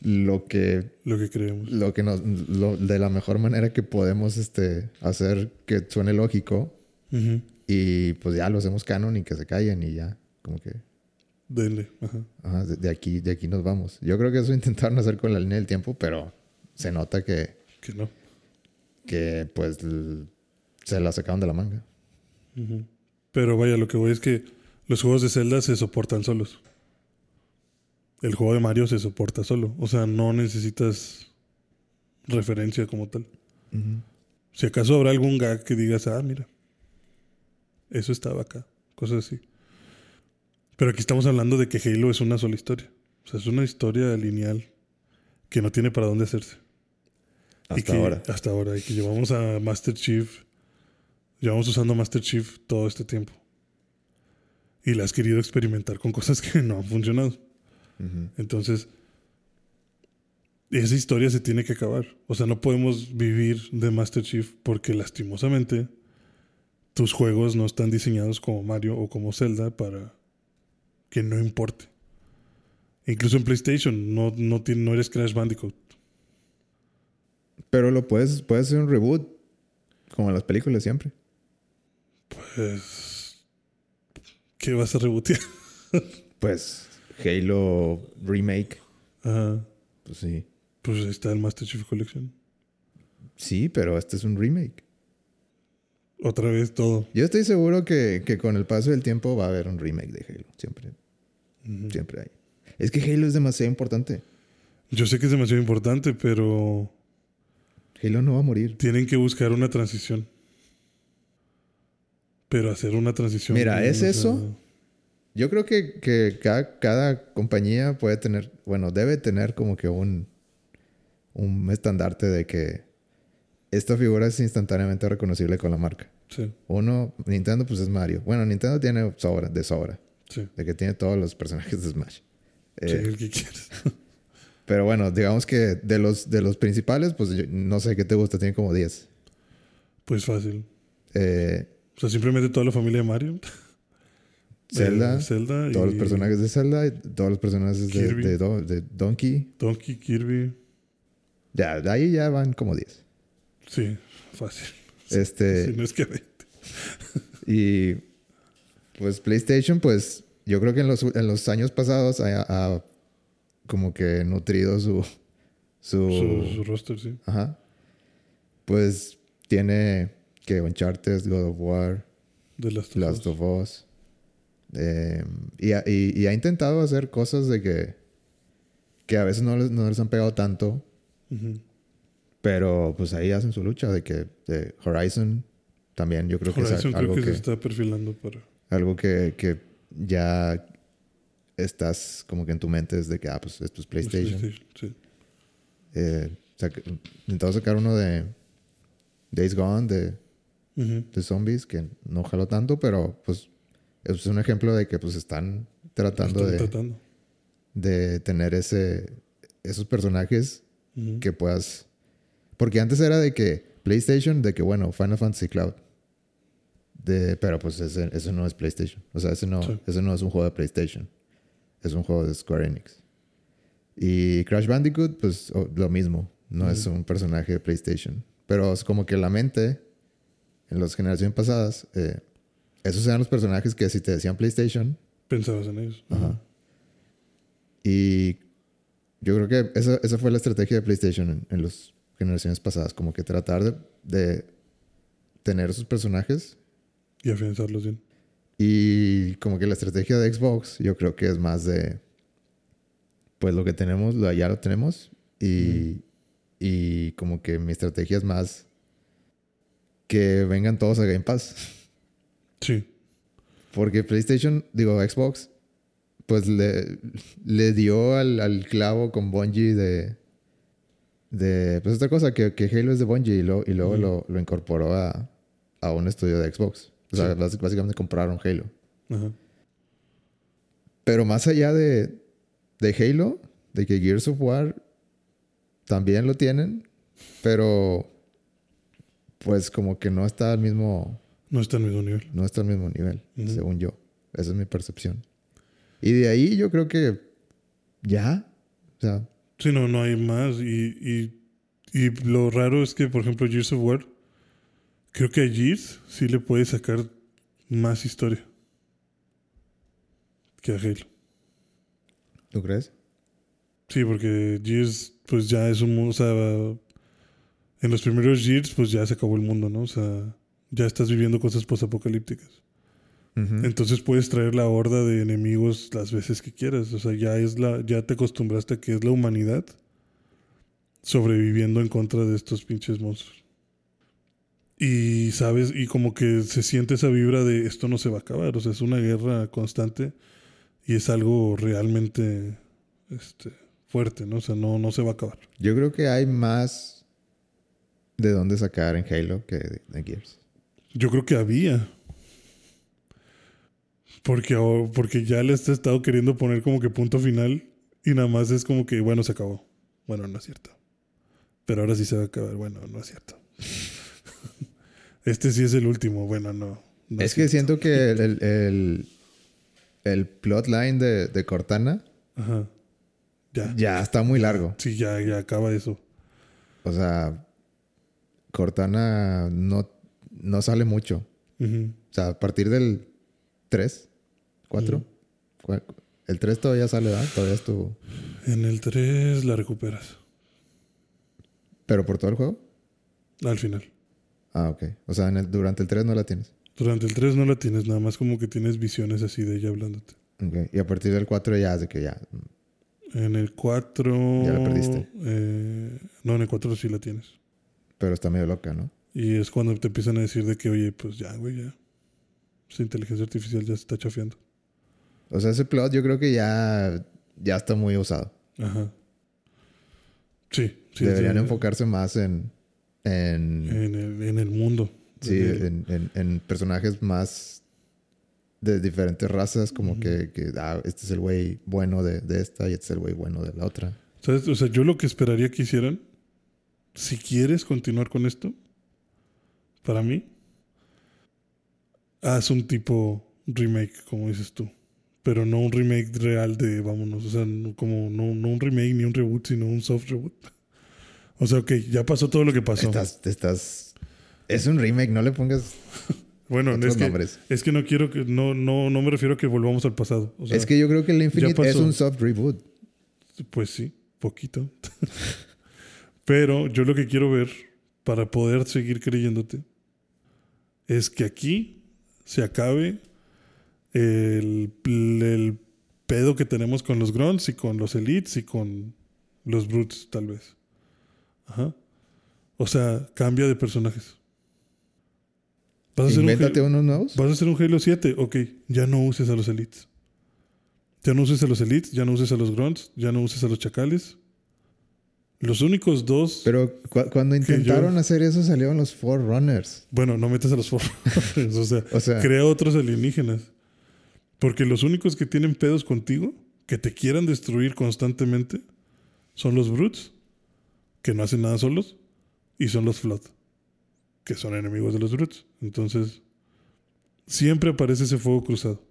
lo que Lo que creemos. lo que nos lo- de la mejor manera que podemos este hacer que suene lógico Ujú. y pues ya lo hacemos canon y que se callen y ya como que Denle. Ajá. ajá, de, de aquí de aquí nos vamos. Yo creo que eso [LAUGHS] intentaron hacer con la línea del tiempo, pero se nota que Que no. que pues se la sacaron de la manga. Pero vaya, lo que voy es que los juegos de Zelda se soportan solos. El juego de Mario se soporta solo. O sea, no necesitas referencia como tal. Si acaso habrá algún gag que digas, ah, mira, eso estaba acá. Cosas así. Pero aquí estamos hablando de que Halo es una sola historia. O sea, es una historia lineal que no tiene para dónde hacerse. Hasta que- ahora. Hasta ahora. Y que llevamos a Master Chief. Llevamos usando Master Chief todo este tiempo. Y la has querido experimentar con cosas que no han funcionado. Entonces, esa historia se tiene que acabar. O sea, no podemos vivir de Master Chief porque lastimosamente tus juegos no están diseñados como Mario o como Zelda para que no importe. Incluso en PlayStation no, no, no eres Crash Bandicoot. Pero lo puedes puedes hacer un reboot como en las películas siempre. Pues, ¿qué vas a rebotear? [LAUGHS] Pues Halo remake, Ajá. pues sí. Pues ahí está el Master Chief Collection. Sí, pero este es un remake. Otra vez todo. Yo estoy seguro que, que con el paso del tiempo va a haber un remake de Halo. Siempre, siempre hay. Es que Halo es demasiado importante. Yo sé que es demasiado importante, pero Halo no va a morir. Tienen que buscar una transición. Pero hacer una transición. Mira, ¿es sea, eso? Yo creo que, que cada, cada compañía puede tener, bueno, debe tener como que un, un estandarte de que esta figura es instantáneamente reconocible con la marca. Sí, Uno, Nintendo pues es Mario. Bueno, Nintendo tiene sobra, de sobra. sí. De que tiene todos los personajes de Smash. Eh, Sí, el que quieras. Pero bueno, digamos que de los, de los principales, pues yo no sé qué te gusta, tiene como 10. Pues fácil. Eh, O sea, simplemente toda la familia de Mario. [LAUGHS] Zelda, Eh, Zelda y todos los personajes de Zelda, y todos los personajes de, Donkey. Donkey, Kirby. Ya, de ahí ya van como 10. Sí, fácil. Este, Si no es que ve- y pues PlayStation, pues yo creo que en los, en los años pasados ha, ha como que nutrido su, su, su, su roster, sí. ajá. Pues tiene que Uncharted, God of War, De las Last of Us. Eh, y, ha- y- y ha intentado hacer cosas de que, que a veces no les, no les han pegado tanto, pero pues ahí hacen su lucha de que de Horizon también yo creo que es Horizon algo creo que, que, se está perfilando para. algo que, que ya estás como que en tu mente es de que ah pues esto es PlayStation. PlayStation, sí. Eh, sacar uno de Days Gone de, de zombies que no jaló tanto, pero pues es un ejemplo de que pues están tratando Están de, tratando. de tener ese esos personajes que puedas porque antes era de que PlayStation de que bueno Final Fantasy Cloud de pero pues ese, ese no es PlayStation o sea ese no Sí. ese no es un juego de PlayStation es un juego de Square Enix y Crash Bandicoot pues lo mismo no es un personaje de PlayStation pero es como que la mente en las generaciones pasadas eh, esos eran los personajes que si te decían PlayStation Pensabas en ellos. Ajá. Y yo creo que esa, esa fue la estrategia de PlayStation en, en las generaciones pasadas, como que tratar de, de tener esos personajes Y afianzarlos bien. Y como que la estrategia de Xbox yo creo que es más de, pues lo que tenemos, lo, ya lo tenemos y, y como que mi estrategia es más que vengan todos a Game Pass. [LAUGHS] Sí. Porque PlayStation, digo, Xbox, pues le, le dio al, al clavo con Bungie de. de pues esta cosa, que, que Halo es de Bungie y, lo- y luego lo, lo incorporó a, a un estudio de Xbox. O sea, Sí. básicamente compraron Halo. Ajá. Pero más allá de, de Halo, de que Gears of War también lo tienen, pero pues como que no está al mismo, No está al mismo nivel. no está al mismo nivel, según yo. Esa es mi percepción. Y de ahí yo creo que ya. O sea, Sí, no, no hay más. Y, y, y lo raro es que, por ejemplo, Gears of War, creo que a Gears sí le puede sacar más historia que a Halo. ¿tú crees? Sí, porque Gears, pues ya es un mundo, o sea, en los primeros Gears, pues ya se acabó el mundo, ¿no? O sea, ya estás viviendo cosas posapocalípticas. Ujú. Entonces puedes traer la horda de enemigos las veces que quieras. O sea, ya es la, ya te acostumbraste a que es la humanidad sobreviviendo en contra de estos pinches monstruos. Y sabes, y como que se siente esa vibra de esto no se va a acabar. O sea, es una guerra constante y es algo realmente este, fuerte, ¿no? O sea, no, no se va a acabar. Yo creo que hay más de dónde sacar en Halo que de Gears. Yo creo que había. Porque, ahora- porque ya les he estado queriendo poner como que punto final y nada más es como que, bueno, se acabó. Bueno, no es cierto. Pero ahora sí se va a acabar. Bueno, no es cierto. Este sí es el último. Bueno, no. no es que siento que el, el, el, el plotline de, de Cortana Ajá. Ya. ya está muy largo. Sí, ya, ya acaba eso. O sea, Cortana no, no sale mucho. O sea, a partir del 3, 4. El 3 todavía sale, ¿verdad? Todavía estuvo. En el 3 la recuperas. Pero por todo el juego. Al final. Ah, ok. O sea, en el- durante el 3 no la tienes. Durante el 3 no la tienes, nada más como que tienes visiones así de ella hablándote. Ok. Y a partir del 4 ya de que ya. En el 4. Ya la perdiste. eh, no, en el 4 sí la tienes. Pero está medio loca, ¿no? Y es cuando te empiezan a decir de que, oye, pues ya, güey, ya. Esa inteligencia artificial ya se está chafeando. O sea, ese plot yo creo que ya, ya está muy usado. Ajá. Sí, sí. Deberían sí, enfocarse más en. En, En el, en el mundo. sí, En en, personajes más de diferentes razas, como que, que, ah, este es el güey bueno de, de esta y este es el güey bueno de la otra. ¿Sabes? O sea, yo lo que esperaría que hicieran, si quieres continuar con esto, para mí, haz un tipo remake, como dices tú. Pero no un remake real de vámonos. O sea, no, como no, no un remake ni un reboot, sino un soft reboot. O sea, ok, ya pasó todo lo que pasó. Estás, estás. Es un remake, no le pongas. [LAUGHS] bueno, otros es que, nombres. es que no quiero que. No, no, no me refiero a que volvamos al pasado. O sea, es que yo creo que el Infinite es un soft reboot. Pues sí, poquito. [LAUGHS] Pero yo lo que quiero ver para poder seguir creyéndote es que aquí se acabe el, el pedo que tenemos con los grunts y con los elites y con los brutes, tal vez. Ajá. O sea, cambia de personajes. ¿Vas a, hacer un Invéntate Halo, unos nuevos. ¿Vas a hacer un Halo 7? Ok, ya no uses a los elites. Ya no uses a los elites, ya no uses a los grunts, ya no uses a los chacales. Los únicos dos. Pero cu- cuando intentaron hacer eso salieron los Forerunners. bueno, no metas a los Forerunners, [LAUGHS] o sea, O sea, crea otros alienígenas. Porque los únicos que tienen pedos contigo, que te quieran destruir constantemente, son los Brutes, que no hacen nada solos, y son los Flood, que son enemigos de los Brutes. Entonces, siempre aparece ese fuego cruzado.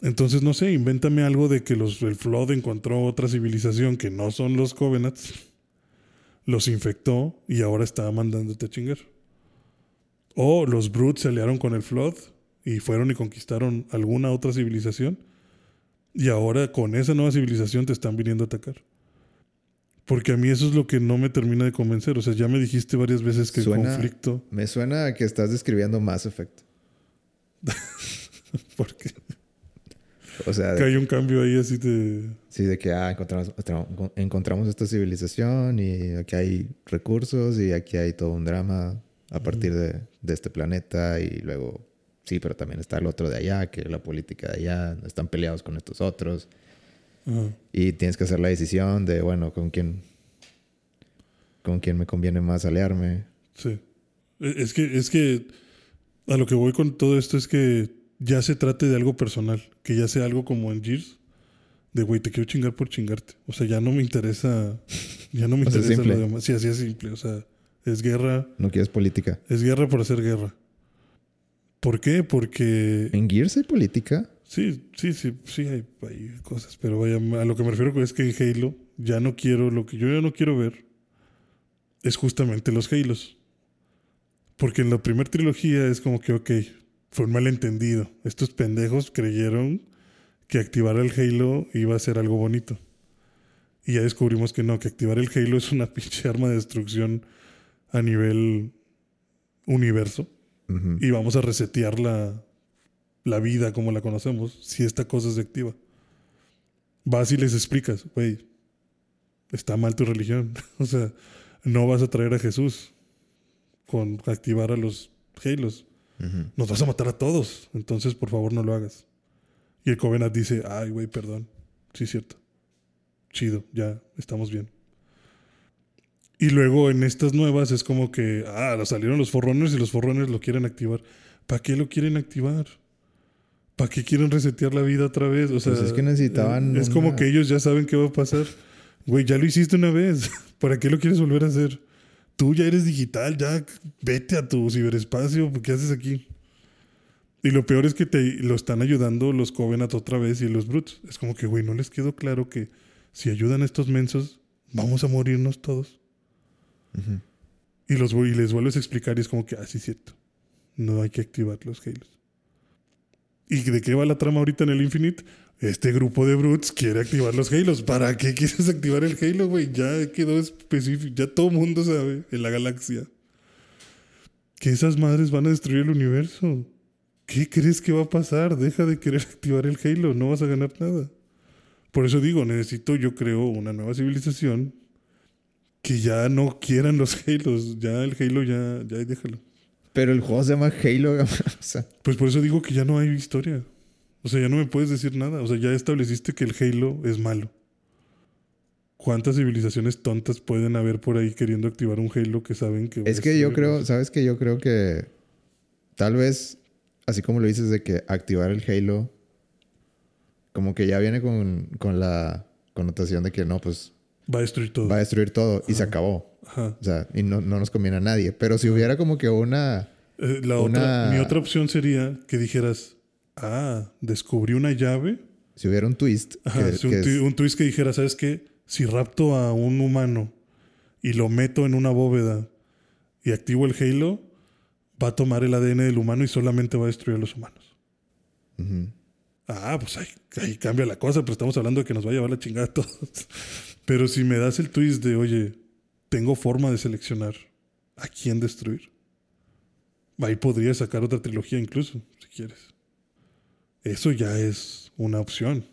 Entonces, no sé, invéntame algo de que los, el Flood encontró otra civilización que no son los Covenants, los infectó y ahora está mandándote a chingar. O los Brutes se aliaron con el Flood y fueron y conquistaron alguna otra civilización. Y ahora con esa nueva civilización te están viniendo a atacar. Porque a mí eso es lo que no me termina de convencer. O sea, ya me dijiste varias veces que el conflicto. me suena a que estás describiendo Mass Effect. [LAUGHS] Porque O sea, que hay un cambio ahí así de. sí, de que ah, encontramos, encontramos esta civilización y aquí hay recursos y aquí hay todo un drama a partir de, de este planeta y luego, sí, pero también está el otro de allá, que la política de allá, están peleados con estos otros. Ajá. Y tienes que hacer la decisión de, bueno, con quién, con quién me conviene más aliarme. Sí. E- Es que, es que a lo que voy con todo esto es que ya se trate de algo personal, que ya sea algo como en Gears, de güey, te quiero chingar por chingarte. O sea, ya no me interesa, ya no me interesa simple. lo demás. Sí, así es simple. O sea, es guerra, No quieres política. es guerra por hacer guerra. ¿Por qué? Porque ¿En Gears hay política? Sí, sí, sí, sí, hay, hay cosas. Pero vaya, a lo que me refiero es que en Halo ya no quiero, lo que yo ya no quiero ver es justamente los Halos. Porque en la primera trilogía es como que, ok, fue un malentendido. Estos pendejos creyeron que activar el Halo iba a ser algo bonito. Y ya descubrimos que no, que activar el Halo es una [LAUGHS] pinche arma de destrucción a nivel universo. Y vamos a resetear la, la vida como la conocemos si esta cosa se activa. Vas y les explicas, güey, está mal tu religión. [LAUGHS] o sea, no vas a traer a Jesús con activar a los Halos. Ujú. Nos vas a matar a todos. Entonces, por favor, no lo hagas. Y el Covenant dice, ay, güey, perdón. Sí, es cierto. Chido, ya estamos bien. Y luego en estas nuevas es como que, ah, salieron los Forrunners y los Forrunners lo quieren activar. ¿Para qué lo quieren activar? ¿Para qué quieren resetear la vida otra vez? O sea, Pues es que necesitaban eh, Es como que ellos ya saben qué va a pasar. Güey, ya lo hiciste una vez. [LAUGHS] ¿Para qué lo quieres volver a hacer? Tú ya eres digital, ya vete a tu ciberespacio. ¿Qué haces aquí? Y lo peor es que te lo están ayudando los Covenant otra vez y los Brutes. Es como que, güey, no les quedó claro que si ayudan a estos mensos, vamos a morirnos todos. Y, los, y les vuelves a explicar y es como que, ah, sí, es cierto. No hay que activar los Halos. ¿Y de qué va la trama ahorita en el Infinite? Este grupo de Brutes quiere activar los Halos. ¿Para qué quieres [LAUGHS] activar el Halo, güey? Ya quedó específico. Ya todo mundo sabe en la galaxia que esas madres van a destruir el universo. ¿Qué crees que va a pasar? Deja de querer [LAUGHS] activar el Halo. No vas a ganar nada. Por eso digo, necesito, yo creo, una nueva civilización que ya no quieran los Halos. Ya el Halo, ya, ya déjalo. Pero el juego se llama Halo. [LAUGHS] o sea, Pues por eso digo que ya no hay historia. O sea, ya no me puedes decir nada. O sea, ya estableciste que el Halo es malo. ¿Cuántas civilizaciones tontas pueden haber por ahí queriendo activar un Halo que saben que... es que yo creo? ¿sabes que Yo creo que tal vez, así como lo dices de que activar el Halo, como que ya viene con, con la connotación de que no, pues Va a destruir todo. va a destruir todo y se acabó. Ajá. O sea, y no, no nos conviene a nadie. Pero si hubiera como que una... Eh, la Una- otra, mi otra opción sería que dijeras, ah, descubrí una llave. Si hubiera un twist. Ajá, que- sí, un, que twi- es- un twist que dijera, ¿sabes qué? Si rapto a un humano y lo meto en una bóveda y activo el Halo, va a tomar el ADN del humano y solamente va a destruir a los humanos. Ujú. Ah, pues ahí, ahí cambia la cosa, pero estamos hablando de que nos va a llevar la chingada a todos. [LAUGHS] Pero si me das el twist de, oye, tengo forma de seleccionar a quién destruir. Ahí podría sacar otra trilogía incluso, si quieres. Eso ya es una opción.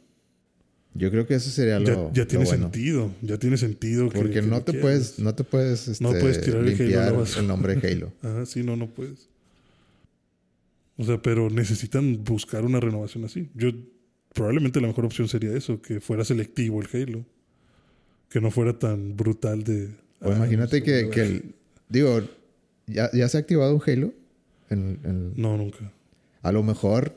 Yo creo que eso sería lo, Ya, ya lo tiene bueno. sentido, ya tiene sentido. que- Porque que no te puedes, no te puedes, este, No puedes tirar limpiar el nombre de Halo. [LAUGHS] Ajá, sí, no, no puedes. O sea, pero necesitan buscar una renovación así. Yo, probablemente la mejor opción sería eso, que fuera selectivo el Halo. Que no fuera tan brutal de... O ah, imagínate no que, que el- digo, ya, ya se ha activado un Halo. En- en- No, nunca. a lo mejor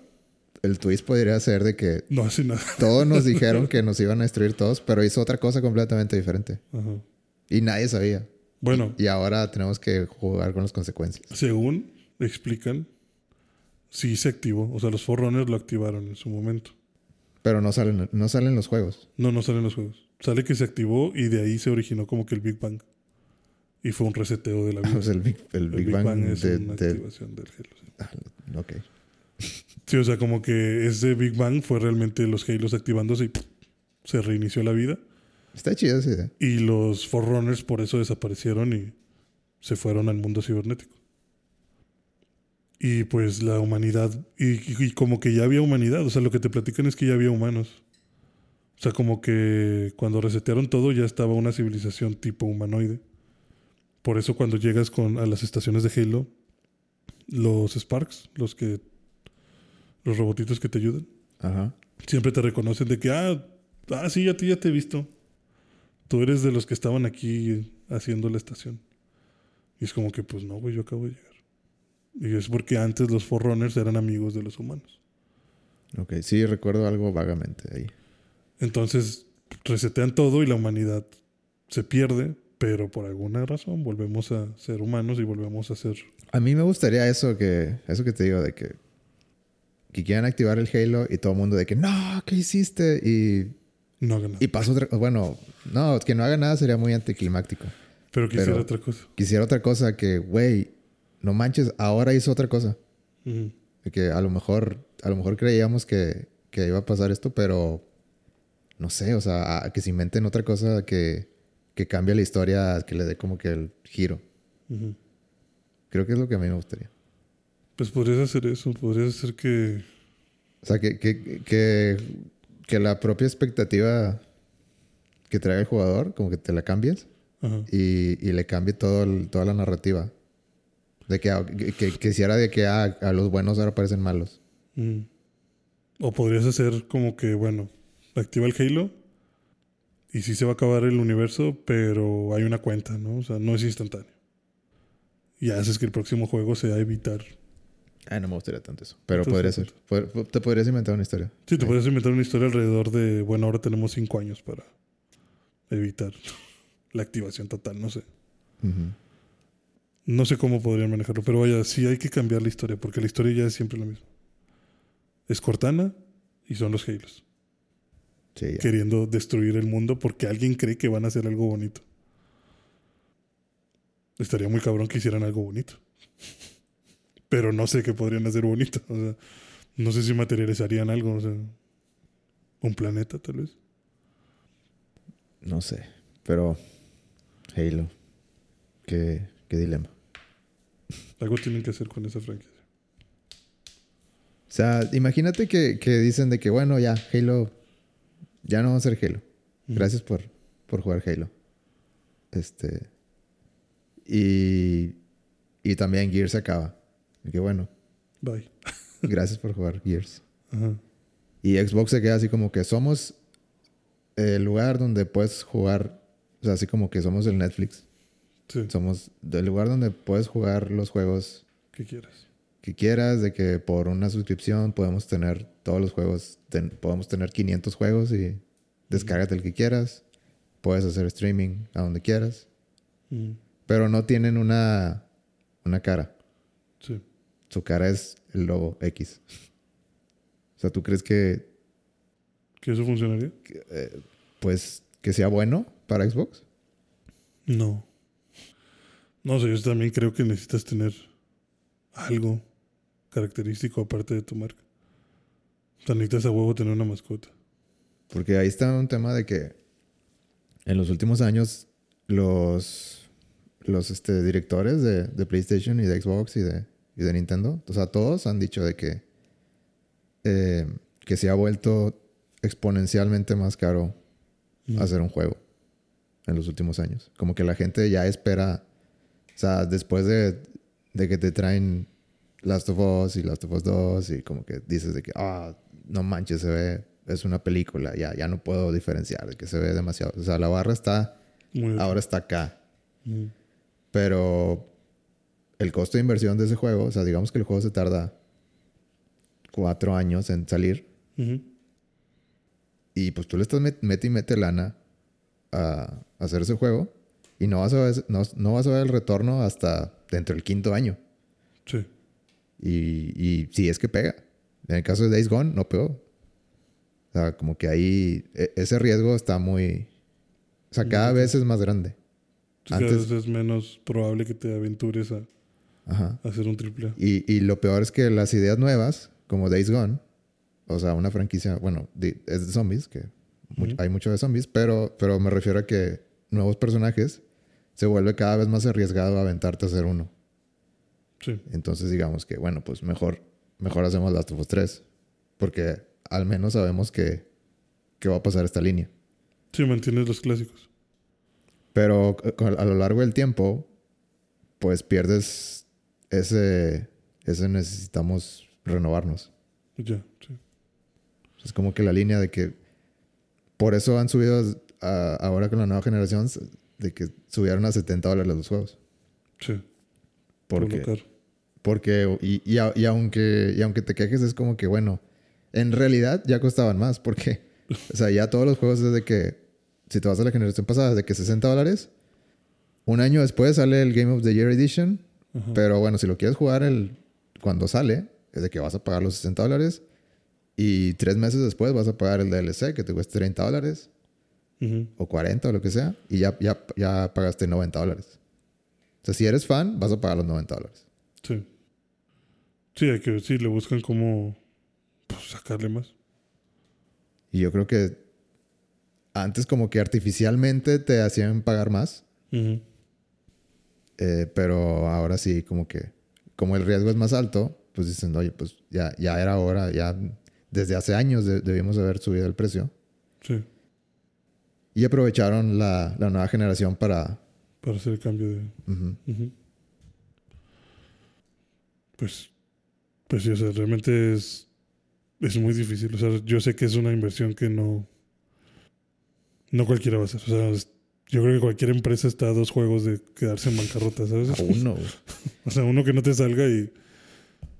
el twist podría ser de que No hace nada. [LAUGHS] todos nos dijeron que nos iban a destruir todos, pero hizo otra cosa completamente diferente. Ajá. Y nadie sabía. Bueno, Y ahora tenemos que jugar con las consecuencias. según explican, sí se activó. O sea, los Forerunners lo activaron en su momento. Pero no salen, no salen los juegos. No, no salen los juegos. Sale que se activó y de ahí se originó como que el Big Bang. Y fue un reseteo de la [LAUGHS] vida. El Big, el el Big Bang, es de, una de- activación del Halo. sí. Ah, ok. Sí, o sea, como que ese Big Bang fue realmente los Halos activándose y ¡pum! se reinició la vida. Está chido esa idea. Y los Forerunners por eso desaparecieron y se fueron al mundo cibernético. Y pues la humanidad, y como que ya había humanidad, o sea, lo que te platican es que ya había humanos. O sea, como que cuando resetearon todo ya estaba una civilización tipo humanoide. Por eso cuando llegas con, a las estaciones de Halo, los Sparks, los que los robotitos que te ayudan, Ajá. siempre te reconocen de que, ah, ah, sí, a ti ya te he visto. Tú eres de los que estaban aquí haciendo la estación. Y es como que, pues no, güey, yo acabo de llegar. Y es porque antes los Forerunners eran amigos de los humanos. Ok, sí, recuerdo algo vagamente ahí. Entonces resetean todo y la humanidad se pierde, pero por alguna razón volvemos a ser humanos y volvemos a ser... A mí me gustaría eso que, eso que te digo, de que que quieran activar el Halo y todo el mundo de que, no, ¿qué hiciste? Y, No haga nada. y pasa otra Bueno, no, que no haga nada sería muy anticlimáctico. Pero quisiera pero- otra cosa. Quisiera otra cosa que, güey, no manches, ahora hizo otra cosa. Que a lo mejor, a lo mejor creíamos que, que iba a pasar esto, pero no sé, o sea, a- que se inventen otra cosa que, que cambie la historia, que le dé como que el giro. Creo que es lo que a mí me gustaría. Pues podrías hacer eso. Podrías hacer que. O sea, que, que, que, que la propia expectativa que trae el jugador, como que te la cambies Ajá. y, y le cambie todo el- toda la narrativa. De que, que, que, que hiciera de que ah, a los buenos ahora parecen malos. O podrías hacer como que, bueno, activa el Halo y sí se va a acabar el universo, pero hay una cuenta, ¿no? O sea, no es instantáneo. Y haces que el próximo juego sea evitar. Ah, no me gustaría tanto eso. Pero Entonces, podría ser. Pod- Te podrías inventar una historia. Sí, te puedes inventar una historia alrededor de, bueno, ahora tenemos cinco años para evitar [LAUGHS] la activación total, no sé. No sé cómo podrían manejarlo, pero vaya, sí hay que cambiar la historia, porque la historia ya es siempre la misma. Es Cortana y son los Halos, Sí, queriendo destruir el mundo porque alguien cree que van a hacer algo bonito. Estaría muy cabrón que hicieran algo bonito. Pero no sé qué podrían hacer bonito. O sea, no sé si materializarían algo. O sea, un planeta, tal vez. No sé. Pero Halo. Qué, qué dilema. Algo tienen que hacer con esa franquicia. O sea, imagínate que, que dicen de que, bueno, ya, Halo, ya no va a ser Halo. Gracias por, por jugar Halo. Este. Y, y también Gears se acaba. Y que bueno, Bye. [LAUGHS] gracias por jugar Gears. Ajá. Y Xbox se queda así como que somos el lugar donde puedes jugar, o sea, así como que somos el Netflix. Sí, Somos el lugar donde puedes jugar los juegos que quieras. Que quieras, de que por una suscripción podemos tener todos los juegos, ten- podemos tener 500 juegos y descárgate el que quieras, puedes hacer streaming a donde quieras, Mm, pero no tienen una, una cara, Sí. su cara es el logo X. O sea, ¿tú crees que, ¿Que eso funcionaría? pues, que sea bueno para Xbox? No. No sé, yo también creo que necesitas tener algo característico aparte de tu marca. O sea, necesitas a huevo tener una mascota. Porque ahí está un tema de que en los últimos años los, los este, directores de, de PlayStation y de Xbox y de, y de Nintendo, o sea, todos han dicho de que, eh, que se ha vuelto exponencialmente más caro Mm. hacer un juego en los últimos años. Como que la gente ya espera, o sea, después de, de que te traen Last of Us y Last of Us 2 y como que dices de que, ah, no manches, se ve, es una película, ya, ya no puedo diferenciar, de que se ve demasiado. O sea, la barra está, Muy ahora está acá, Mm, pero el costo de inversión de ese juego, o sea, digamos que el juego se tarda cuatro años en salir y pues tú le estás met- mete y mete lana a, a hacer ese juego y no vas, a ver, no, no vas a ver el retorno hasta dentro del quinto año. Sí. Y, y si es que pega. En el caso de Days Gone, no pegó. O sea, como que ahí e- ese riesgo está muy... O sea, cada vez es más grande. Sí, Cada Antes- vez es menos probable que te aventures a, Ajá. a hacer un triple A. Y, y lo peor es que las ideas nuevas, como Days Gone, o sea, una franquicia, bueno, de- es de zombies, que mucho- hay mucho de zombies, pero, pero me refiero a que nuevos personajes se vuelve cada vez más arriesgado aventarte a hacer uno. Sí. Entonces digamos que, bueno, pues mejor, mejor hacemos Last of Us 3, porque al menos sabemos que, que va a pasar esta línea. Sí, mantienes los clásicos. Pero eh, a lo largo del tiempo, pues pierdes ese, ese necesitamos renovarnos. Ya, sí. Es como que la línea de que por eso han subido a- ahora con la nueva generación de que subieron a 70 dólares los juegos. Sí. por Porque, caro. Porque y, y, a- y aunque, y aunque te quejes es como que bueno, en realidad ya costaban más porque, o sea, ya todos los juegos desde que, si te vas a la generación pasada, de que 60 dólares, un año después sale el Game of the Year Edition, Ajá. pero bueno, si lo quieres jugar el, cuando sale, es de que vas a pagar los 60 dólares y tres meses después vas a pagar el DLC que te cuesta 30 dólares Ujú. o 40 o lo que sea y ya, ya, ya pagaste 90 dólares. O sea, si eres fan, vas a pagar los 90 dólares. Sí. Sí, hay que sí, le buscan cómo pues, sacarle más. Y yo creo que antes como que artificialmente te hacían pagar más, eh, pero ahora sí como que como el riesgo es más alto, pues dicen, oye, pues ya, ya era hora, ya desde hace años de- debimos haber subido el precio. Sí, Y aprovecharon la, la nueva generación para... para hacer el cambio de... Pues, pues sí, o sea, realmente es, es muy difícil. O sea, yo sé que es una inversión que no, no cualquiera va a hacer. O sea, es- yo creo que cualquier empresa está a dos juegos de quedarse en bancarrota, ¿sabes? A uno. [LAUGHS] O sea, uno que no te salga y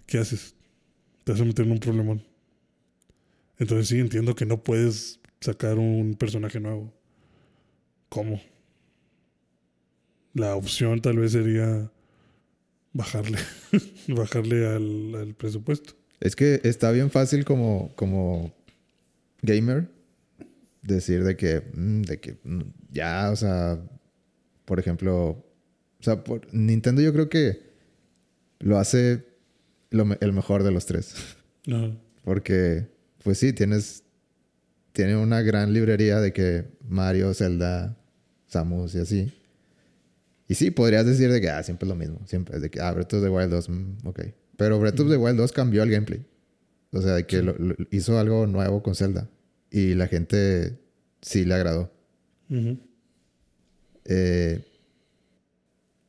¿qué haces? Te vas a meter en un problemón. Entonces sí, entiendo que no puedes sacar un personaje nuevo. ¿Cómo? La opción tal vez sería bajarle, [LAUGHS] bajarle al, al presupuesto. Es que está bien fácil como, como gamer decir de que, mm, de que mm, ya, o sea, por ejemplo, o sea, por- Nintendo yo creo que lo hace lo el mejor de los tres. Ajá. [LAUGHS] Porque, pues sí, tienes, tiene una gran librería de que Mario, Zelda, Samus y así. Y sí, podrías decir de que, ah, siempre es lo mismo. Siempre es de que, ah, Breath of the Wild 2, mm, ok. Pero Breath of the Wild 2 cambió el gameplay. O sea, de que Sí. lo- lo- hizo algo nuevo con Zelda. Y la gente sí le agradó. Eh,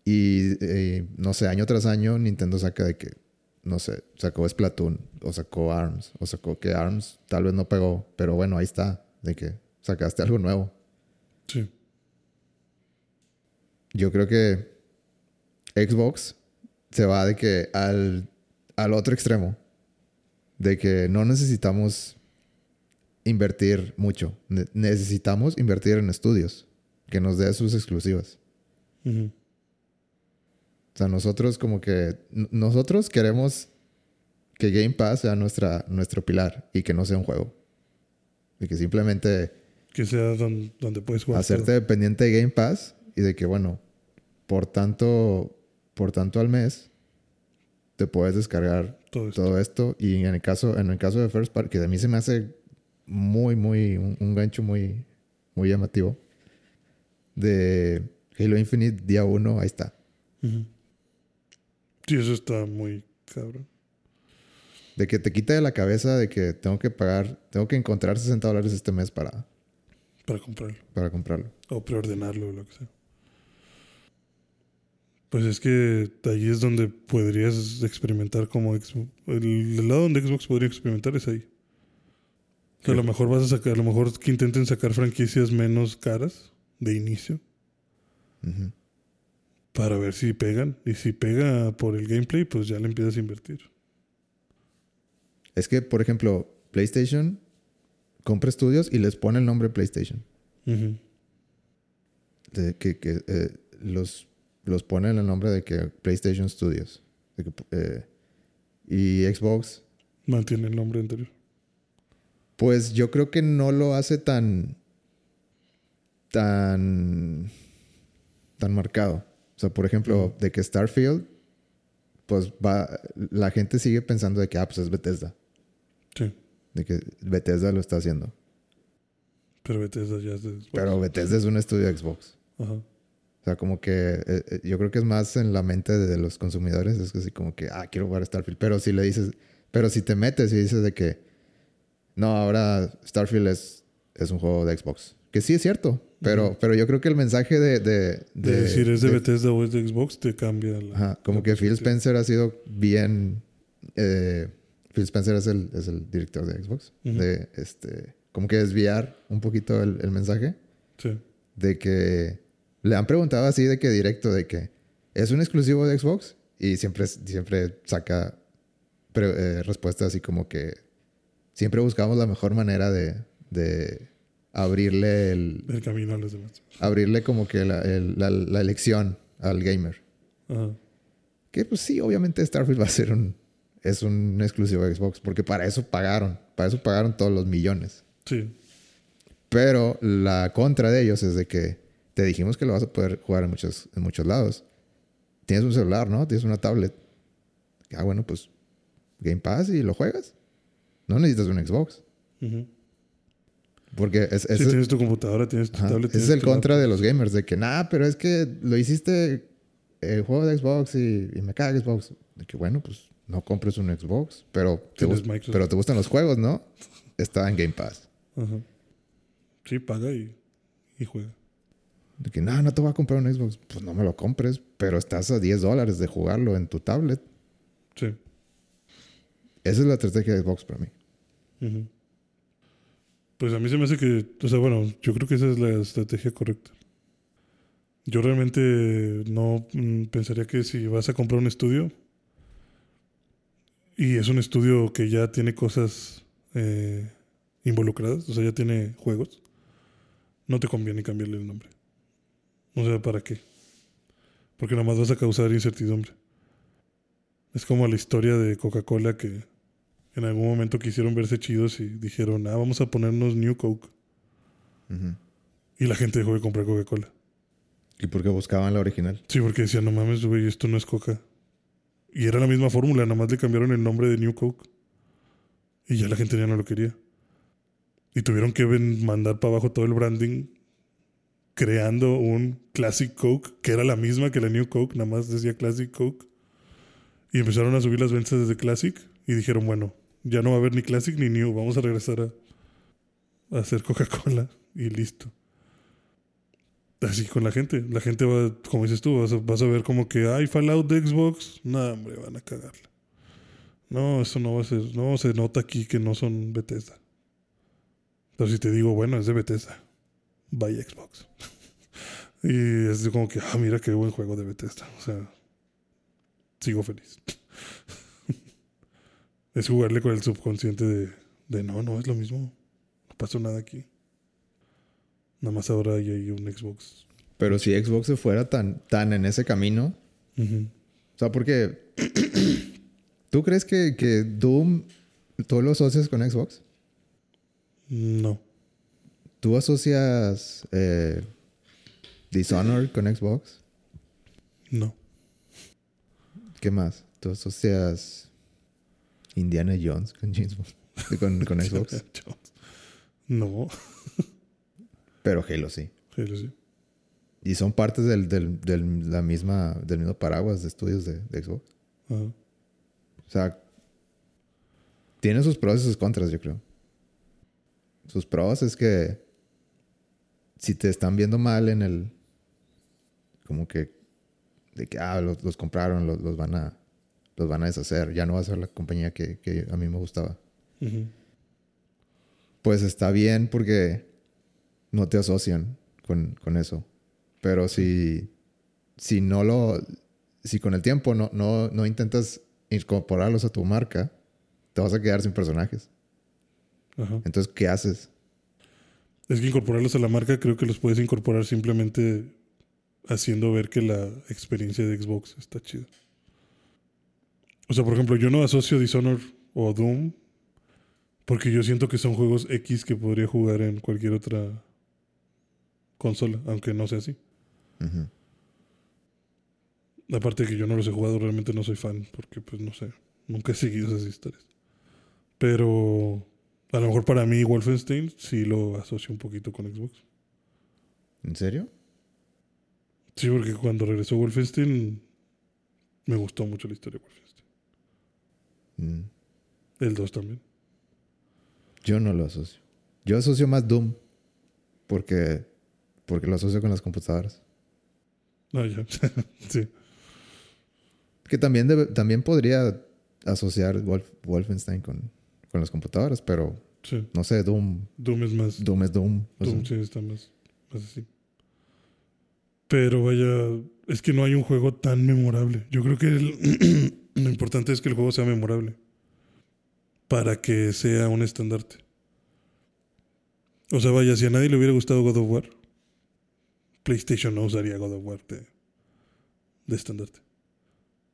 y eh, no sé, año tras año Nintendo saca de que, no sé, sacó Splatoon o sacó ARMS o sacó que ARMS tal vez no pegó, pero bueno, ahí está, de que sacaste algo nuevo. Sí. Yo creo que Xbox se va de que al, al otro extremo, de que no necesitamos invertir mucho, Ne- necesitamos invertir en estudios que nos dé sus exclusivas. O sea, nosotros como que... Nosotros queremos que Game Pass sea nuestra, nuestro pilar y que no sea un juego. Y que simplemente Que sea don- donde puedes jugar. hacerte todo. dependiente de Game Pass y de que, bueno, por tanto, por tanto al mes, te puedes descargar todo esto. todo esto. Y en el caso, en el caso de First Party, que a mí se me hace muy, muy, un, un gancho muy, muy llamativo. De Halo Infinite día uno, ahí está. Sí, eso está muy cabrón. De que te quita de la cabeza de que tengo que pagar, tengo que encontrar 60 dólares este mes para, Para comprarlo. para comprarlo. O preordenarlo o lo que sea. Pues es que ahí es donde podrías experimentar como Xbox. El, el lado donde Xbox podría experimentar es ahí. Que a lo mejor vas a sacar, a lo mejor que intenten sacar franquicias menos caras de inicio Ujú. para ver si pegan. Y si pega por el gameplay, pues ya le empiezas a invertir. Es que, por ejemplo, PlayStation compra estudios y les pone el nombre PlayStation. Ujú. De que que, eh, los, los pone en el nombre de que PlayStation Studios. De que, eh, y Xbox, Mantiene el nombre anterior. pues yo creo que no lo hace tan. tan. tan marcado. O sea, por ejemplo, de que Starfield, pues va. La gente sigue pensando de que, ah, pues es Bethesda. Sí. De que Bethesda lo está haciendo. Pero Bethesda ya es de Xbox. Pero Bethesda es un estudio de Xbox. Ajá. O sea, como que eh, eh, yo creo que es más en la mente de, los consumidores. Es que así como que, ah, quiero jugar Starfield. Pero si le dices, pero si te metes y dices de que, no, ahora Starfield es, es un juego de Xbox. Que sí es cierto. Pero, pero yo creo que el mensaje de... De, De, decir es de, de- Bethesda o es de Xbox, te cambia la. Ajá, como la que Phil. Spencer ha sido bien... eh, Phil Spencer es el, es el director de Xbox. De este... Como que desviar un poquito el, el mensaje. Sí. de que le han preguntado así de que directo de que es un exclusivo de Xbox y siempre siempre saca eh, respuestas así como que siempre buscamos la mejor manera de, de abrirle el El camino a los demás. abrirle como que la, el- la- la elección al gamer Ajá. que pues sí obviamente Starfield va a ser un es un exclusivo de Xbox, porque para eso pagaron, para eso pagaron todos los millones. Sí. Pero la contra de ellos es de que te dijimos que lo vas a poder jugar en muchos, en muchos lados. Tienes un celular, ¿no? Tienes una tablet. Ah, bueno, pues Game Pass y lo juegas. No necesitas un Xbox. Porque es, Sí, es- tienes tu computadora, tienes tu ajá, tablet. ese es tienes el contra de los gamers, de que, nah, pero es que lo hiciste el juego de Xbox y, y me caga Xbox. De que, bueno, pues no compres un Xbox, pero te, Tienes pero gustan los juegos, ¿no? Está en Game Pass. Ajá. Sí, paga y, y juega. De que, no, no te voy a comprar un Xbox. Pues no me lo compres, pero estás a 10 dólares de jugarlo en tu tablet. Sí. Esa es la estrategia de Xbox para mí. Pues a mí se me hace que, o sea, bueno, yo creo que esa es la estrategia correcta. Yo realmente no mm, pensaría que si vas a comprar un estudio y es un estudio que ya tiene cosas eh, involucradas, o sea, ya tiene juegos, no te conviene cambiarle el nombre. O sea, ¿para qué? Porque nada más vas a causar incertidumbre. Es como la historia de Coca-Cola que en algún momento quisieron verse chidos y dijeron, ah, vamos a ponernos New Coke. Y la gente dejó de comprar Coca-Cola. ¿Y por qué buscaban la original? Sí, porque decían, no mames, güey, esto no es Coca. Y era la misma fórmula, nada más le cambiaron el nombre de New Coke. Y ya la gente ya no lo quería. Y tuvieron que mandar para abajo todo el branding, creando un Classic Coke, que era la misma que la New Coke, nada más decía Classic Coke. Y empezaron a subir las ventas desde Classic y dijeron, bueno, ya no va a haber ni Classic ni New, vamos a regresar a, hacer Coca-Cola y listo. Así con la gente. La gente va, como dices tú, vas a, vas a ver como que hay Fallout de Xbox. No, hombre, van a cagarla. No, eso no va a ser. No, se nota aquí que no son Bethesda. Pero si te digo, bueno, es de Bethesda. Vaya Xbox. [LAUGHS] y es como que, ah, mira qué buen juego de Bethesda. O sea, sigo feliz. [LAUGHS] es jugarle con el subconsciente de, de no, no es lo mismo. No pasó nada aquí. Nada más ahora hay ahí un Xbox. Pero si Xbox se fuera tan, tan en ese camino, o sea, porque [CLEARS THROAT] ¿tú crees que, que Doom tú lo asocias con Xbox? No. ¿Tú asocias eh, Dishonored con Xbox? No. ¿Qué más? ¿Tú asocias Indiana Jones con James Bond? [LAUGHS] Con, con [LAUGHS] Xbox. No. Pero Halo sí. Pero sí. Y son partes del, del, del- la misma, del mismo paraguas de estudios de, de Xbox. Ajá. O sea, tiene sus pros y sus contras, yo creo. Sus pros es que si te están viendo mal en el. Como que. De que, ah, los, los compraron, los, los van a. Los van a deshacer. Ya no va a ser la compañía que, que a mí me gustaba. Pues está bien porque no te asocian con, con eso. Pero si, si no lo, si con el tiempo no, no, no intentas incorporarlos a tu marca, te vas a quedar sin personajes. Ajá. Entonces, ¿qué haces? Es que incorporarlos a la marca creo que los puedes incorporar simplemente haciendo ver que la experiencia de Xbox está chida. O sea, por ejemplo, yo no asocio Dishonored o Doom porque yo siento que son juegos X que podría jugar en cualquier otra consola, aunque no sea así. Aparte de que yo no los he jugado, realmente no soy fan, porque pues no sé, nunca he seguido esas historias. Pero a lo mejor para mí Wolfenstein sí lo asocio un poquito con Xbox. ¿En serio? Sí, porque cuando regresó Wolfenstein me gustó mucho la historia de Wolfenstein. Mm. El 2 también. Yo no lo asocio. Yo asocio más Doom porque, porque lo asocio con las computadoras. Ah, ya. [LAUGHS] sí. Que también, debe- también podría asociar Wolf- Wolfenstein con, con las computadoras, pero Sí. no sé, Doom, Doom es más. Doom es Doom. Doom sea. sí está más, más así. Pero vaya, es que no hay un juego tan memorable. Yo creo que el- [CLEARS THROAT] lo importante es que el juego sea memorable. Para que sea un estandarte. O sea, vaya, si a nadie le hubiera gustado God of War, PlayStation no usaría God of War de, de estandarte.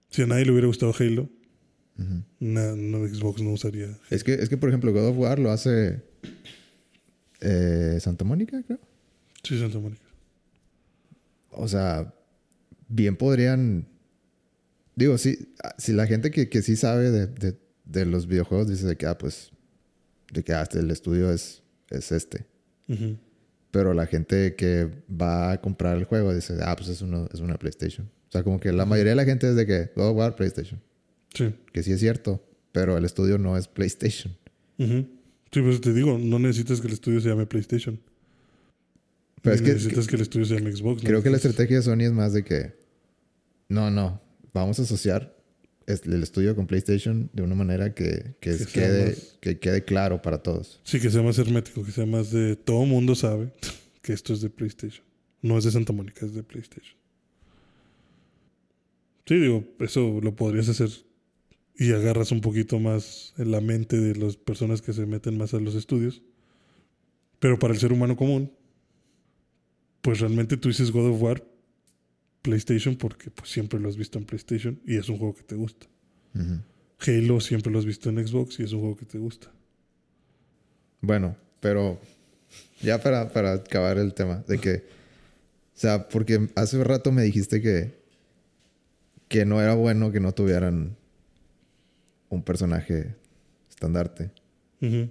Si a nadie le hubiera gustado Halo, Na- no, Xbox no usaría. Es que, es que, por ejemplo, God of War lo hace eh, Santa Mónica, creo. Sí, Santa Mónica. O sea, bien podrían. Digo, sí, si la gente que, que sí sabe de, de- de los videojuegos dice de que, ah, pues, de que ah, este, el estudio es, es este. Pero la gente que va a comprar el juego dice, ah, pues es, uno, es una PlayStation. O sea, como que la mayoría de la gente es de que God of War, PlayStation. Sí. Que sí es cierto, pero el estudio no es PlayStation. Sí, pues te digo, no necesitas que el estudio se llame PlayStation. Pero es Ni que- necesitas que, el estudio se llame Xbox. Creo que la estrategia de Sony es más de que, no, no, vamos a asociar es- el estudio con PlayStation de una manera que, que, quede, más- que quede claro para todos. Sí, que sea más hermético, que sea más de. Todo mundo sabe [LAUGHS] que esto es de PlayStation. No es de Santa Mónica, es de PlayStation. Sí, digo, eso lo podrías hacer y agarras un poquito más en la mente de las personas que se meten más a los estudios. Pero para el ser humano común, pues realmente tú dices God of War, PlayStation, porque pues siempre lo has visto en PlayStation y es un juego que te gusta. Halo siempre lo has visto en Xbox y es un juego que te gusta. Bueno, pero ya para, para acabar el tema, de que, o sea, porque hace rato me dijiste que, que no era bueno que no tuvieran un personaje estandarte. Ujú.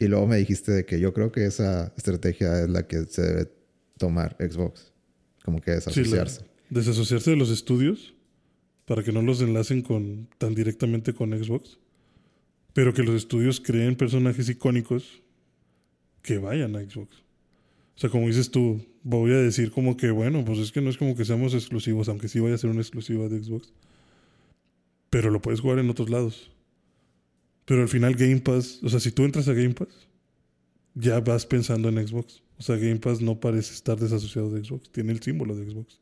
Y luego me dijiste de que yo creo que esa estrategia es la que se debe tomar Xbox. Como que Sí, la- desasociarse. desasociarse de los estudios para que no los enlacen con tan directamente con Xbox, pero que los estudios creen personajes icónicos que vayan a Xbox. O sea, como dices tú, voy a decir como que, bueno, pues es que no es como que seamos exclusivos, aunque sí vaya a ser una exclusiva de Xbox. Pero lo puedes jugar en otros lados. Pero al final Game Pass, o sea, si tú entras a Game Pass, ya vas pensando en Xbox. O sea, Game Pass no parece estar desasociado de Xbox, tiene el símbolo de Xbox.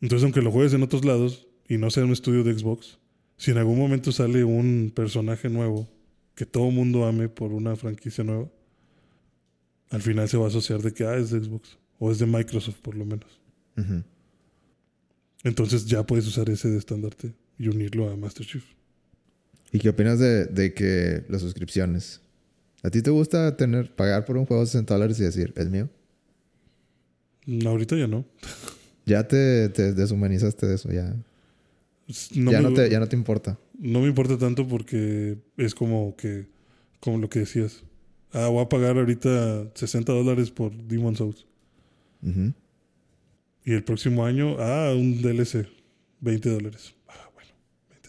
Entonces, aunque lo juegues en otros lados y no sea un estudio de Xbox, si en algún momento sale un personaje nuevo que todo mundo ame por una franquicia nueva, al final se va a asociar de que ah, es de Xbox o es de Microsoft por lo menos. Entonces ya puedes usar ese de estandarte y unirlo a Master Chief. ¿Y qué opinas de, de que las suscripciones? ¿A ti te gusta tener, pagar por un juego de 60 dólares y decir, es mío? Mm, Ahorita ya no. Ya te, te deshumanizaste de eso, ya. No ya, me- no te, ya no te importa. No me importa tanto porque es como que, como lo que decías. Ah, voy a pagar ahorita 60 dólares por Demon Souls. Y el próximo año, ah, un DLC, 20 dólares.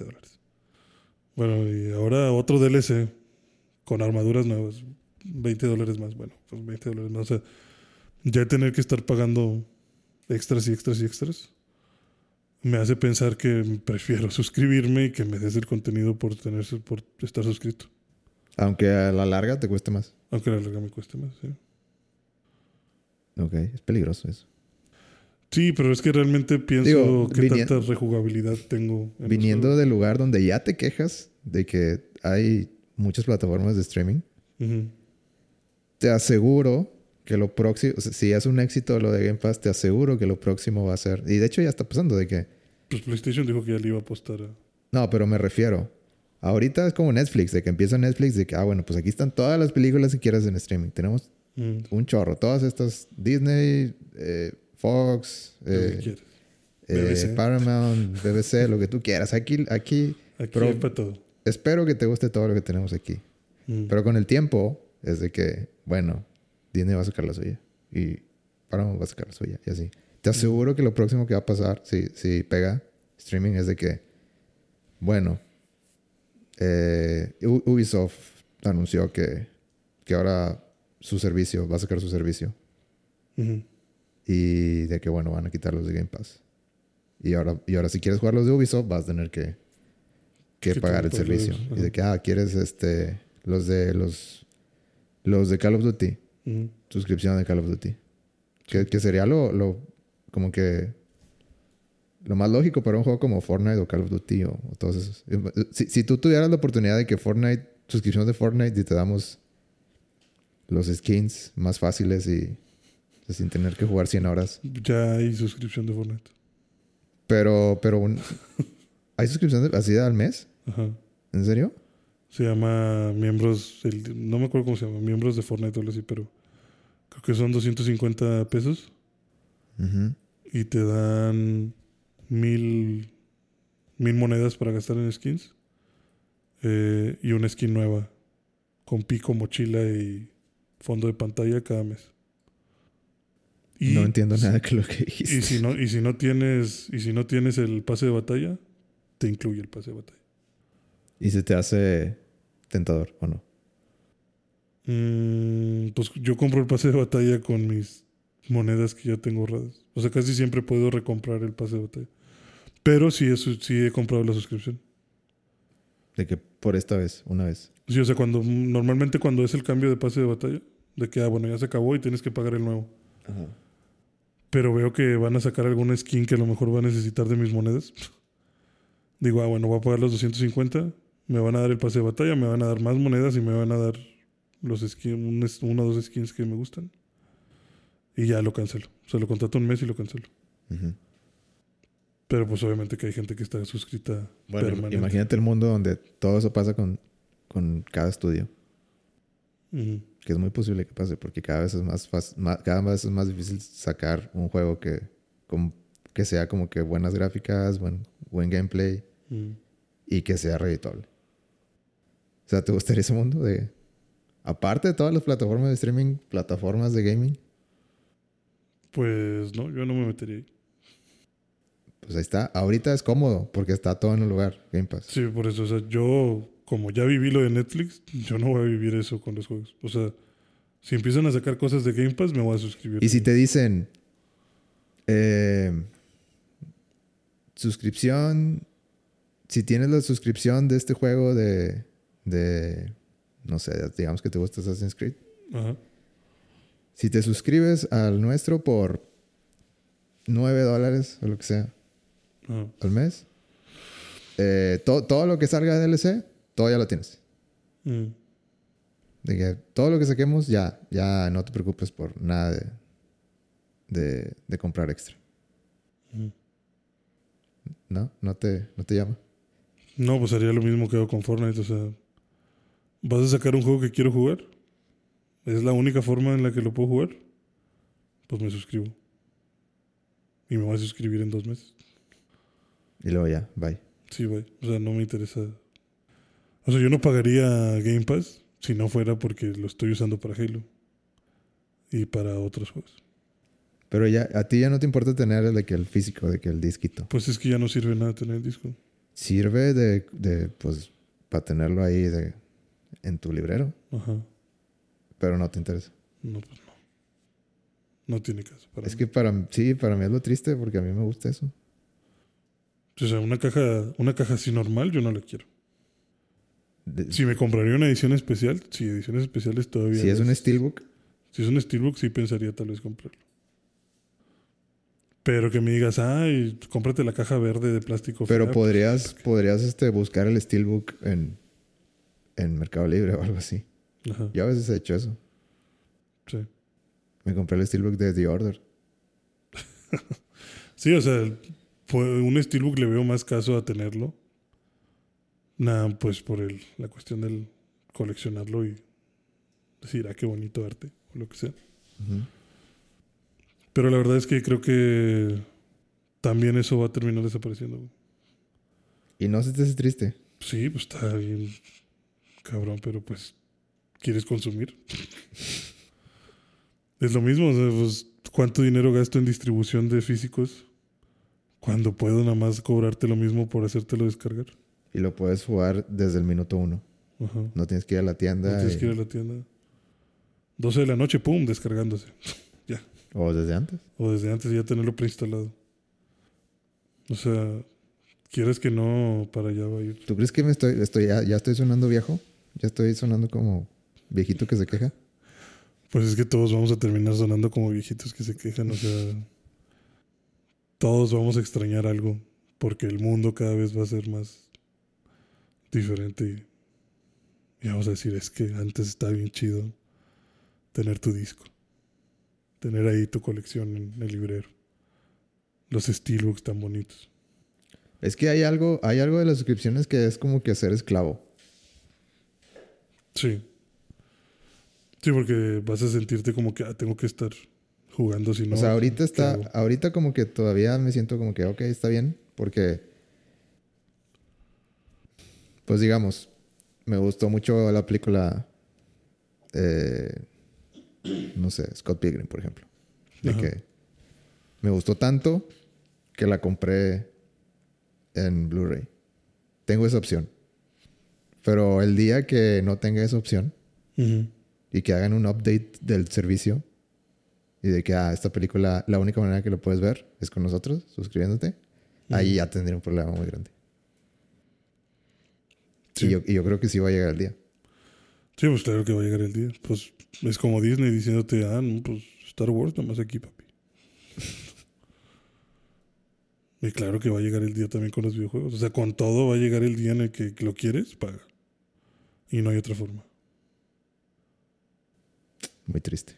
Ah, bueno, 20 dólares. Bueno, y ahora otro DLC con armaduras nuevas, 20 dólares más. Bueno, pues 20 dólares más. O sea, ya tener que estar pagando extras y extras y extras me hace pensar que prefiero [LAUGHS] suscribirme y que me des el contenido por, tener, por estar suscrito. Aunque a la larga te cueste más. Aunque la larga me cueste más, sí. Ok, es peligroso eso. Sí, pero es que realmente pienso Digo, que vini- tanta rejugabilidad tengo. en Viniendo del lugar donde ya te quejas de que hay muchas plataformas de streaming, te aseguro que lo próximo, o sea, si es un éxito lo de Game Pass, te aseguro que lo próximo va a ser. Y de hecho ya está pasando de que. Pues PlayStation dijo que ya le iba a apostar a. No, pero me refiero. Ahorita es como Netflix, de que empieza Netflix, de que, ah, bueno, pues aquí están todas las películas que quieras en streaming. Tenemos Mm, un chorro. Todas estas Disney, eh, Fox, eh, eh, BBC. Paramount, BBC, lo que tú quieras. Aquí, aquí, Aquí pero- para todo. espero que te guste todo lo que tenemos aquí. Mm. Pero con el tiempo es de que, bueno, Disney va a sacar la suya y Paramount va a sacar la suya y así. Te aseguro que lo próximo que va a pasar si, si pega streaming es de que, bueno, eh, Ubisoft anunció que, que ahora su servicio, va a sacar su servicio. Y de que, bueno, van a quitar los de Game Pass. Y ahora, y ahora si quieres jugar los de Ubisoft, vas a tener que, que pagar el servicio. Y de que, ah, quieres este, los de los, los de Call of Duty, Ujú. suscripción de Call of Duty. Que, que sería lo, lo, como que, lo más lógico para un juego como Fortnite o Call of Duty o, o todos esos. Si, si tú tuvieras la oportunidad de que Fortnite, suscripción de Fortnite y te damos los skins más fáciles y sin tener que jugar 100 horas. Ya hay suscripción de Fortnite. Pero, pero un- [LAUGHS] ¿hay suscripción de- así al mes? Ajá. ¿En serio? Se llama miembros, el- no me acuerdo cómo se llama, miembros de Fortnite o algo así, pero creo que son 250 pesos Ujú. y te dan mil, mil monedas para gastar en skins eh, y una skin nueva con pico, mochila y fondo de pantalla cada mes. Y no entiendo nada de lo que Y dijiste. si no, y si no tienes, y si no tienes el pase de batalla, te incluye el pase de batalla. ¿Y se te hace tentador o no? Mm, pues yo compro el pase de batalla con mis monedas que ya tengo ahorradas. O sea, casi siempre puedo recomprar el pase de batalla. Pero sí, eso, sí he comprado la suscripción. De que por esta vez, una vez. Sí, o sea, cuando normalmente cuando es el cambio de pase de batalla, de que, ah, bueno, ya se acabó y tienes que pagar el nuevo. Pero veo que van a sacar alguna skin que a lo mejor va a necesitar de mis monedas. [LAUGHS] Digo, ah, bueno, voy a pagar los 250, me van a dar el pase de batalla, me van a dar más monedas y me van a dar los skins, uno o dos skins que me gustan. Y ya lo cancelo. O sea, lo contrato un mes y lo cancelo. Pero pues obviamente que hay gente que está suscrita Bueno, permanente. imagínate el mundo donde todo eso pasa con, con cada estudio. Ujú. Que es muy posible que pase porque cada vez es más, fácil- cada vez es más difícil sacar un juego que, com- que sea como que buenas gráficas, buen, buen gameplay Ujú. y que sea reditable. O sea, ¿te gustaría ese mundo de... Aparte de todas las plataformas de streaming, plataformas de gaming, Pues no, yo no me metería ahí. pues ahí está. Ahorita es cómodo porque está todo en un lugar, Game Pass. Sí, por eso, o sea, yo, como ya viví lo de Netflix, yo no voy a vivir eso con los juegos. O sea, si empiezan a sacar cosas de Game Pass, me voy a suscribir. Y si te dicen eh, suscripción, si tienes la suscripción de este juego de, de, no sé, digamos que te gusta Assassin's Creed, Ajá. si te suscribes al nuestro por 9 dólares o lo que sea Ajá. al mes, eh, to- todo lo que salga de DLC, todo ya lo tienes. Mm. De que todo lo que saquemos, ya, ya no te preocupes por nada de, de, de comprar extra. Mm. ¿No? ¿No te, no te llama? No, pues haría lo mismo que hago con Fortnite. O sea, ¿vas a sacar un juego que quiero jugar? ¿Es la única forma en la que lo puedo jugar? Pues me suscribo. Y me voy a suscribir en dos meses. Y luego ya, bye. Sí, güey. O sea, no me interesa. O sea, yo no pagaría Game Pass si no fuera porque lo estoy usando para Halo. Y para otros juegos. Pero ya, a ti ya no te importa tener el de que el físico, de que el disquito. Pues es que ya no sirve nada tener el disco. Sirve de, de pues, para tenerlo ahí de, en tu librero, Ajá. pero no te interesa. No, pues no. No tiene caso. Para Es mí. que para sí, para mí es lo triste porque a mí me gusta eso. O sea, una caja, una caja así normal yo no la quiero. De- Si me compraría una edición especial, sí, ediciones especiales todavía. si es un steelbook, Si es un Steelbook, sí pensaría tal vez comprarlo. Pero que me digas, ay, cómprate la caja verde de plástico. pero fea", podrías, podrías este, buscar el steelbook en, en Mercado Libre o algo así. Ajá, Yo a veces he hecho eso. sí. Me compré el steelbook de The Order. [LAUGHS] Sí, o sea, fue- un Steelbook le veo más caso a tenerlo. Nada, pues por el, la cuestión del coleccionarlo y decir, ah, qué bonito arte, o lo que sea. Pero la verdad es que creo que también eso va a terminar desapareciendo. güey. Y no se te hace triste. Sí, pues está bien cabrón, pero pues quieres consumir. [LAUGHS] es lo mismo, o sea, pues, ¿cuánto dinero gasto en distribución de físicos cuando puedo nada más cobrarte lo mismo por hacértelo descargar? Y lo puedes jugar desde el minuto uno. Ajá. No tienes que ir a la No tienda. tienes y- que ir a la tienda. 12 de la noche, pum, descargándose. [LAUGHS] ya. O desde antes. O desde antes ya tenerlo preinstalado. O sea, quieres que no, para allá va a ir. ¿Tú crees que me estoy, estoy ya, ya estoy sonando viejo? ¿Ya estoy sonando como viejito que se queja? Pues es que todos vamos a terminar sonando como viejitos que se quejan, o sea, todos vamos a extrañar algo, porque el mundo cada vez va a ser más diferente y, y vamos a decir, es que antes estaba bien chido tener tu disco, tener ahí tu colección en el librero, los steelbooks tan bonitos. Es que hay algo, hay algo de las suscripciones que es como que ser esclavo. Sí. Sí, porque vas a sentirte como que ah, tengo que estar jugando si no. o sea, ahorita ¿qué está, ahorita como que todavía me siento como que, ok, está bien, porque, pues digamos, me gustó mucho la película, eh, no sé, Scott Pilgrim, por ejemplo. De Ajá. que me gustó tanto que la compré en Blu-ray. Tengo esa opción. Pero el día que no tenga esa opción, y que hagan un update del servicio y de que ah, esta película, la única manera que lo puedes ver es con nosotros, suscribiéndote, ahí ya tendría un problema muy grande. Sí. Y, yo, y yo creo que sí va a llegar el día. Sí, pues claro que va a llegar el día. Pues es como Disney diciéndote, ah, no, pues Star Wars nomás aquí, papi. [LAUGHS] y claro que va a llegar el día también con los videojuegos. O sea, con todo va a llegar el día en el que lo quieres, paga. Y no hay otra forma. Muy triste.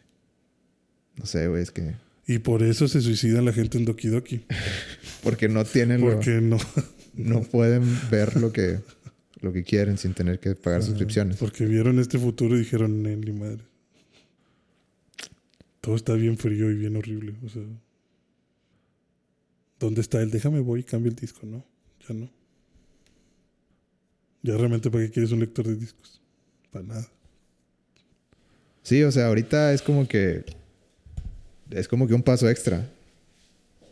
No sé, güey, es que... Y por eso se suicida la gente en Doki Doki. [LAUGHS] Porque no tienen lo- Porque no. [LAUGHS] no pueden ver lo que, lo que quieren sin tener que pagar suscripciones. Porque vieron este futuro y dijeron, ni madre. Todo está bien frío y bien horrible. O sea, ¿dónde está el déjame voy y cambio el disco? No, ya no. Ya realmente, ¿para qué quieres un lector de discos? Para nada. Sí, o sea, ahorita es como que... Es como que un paso extra.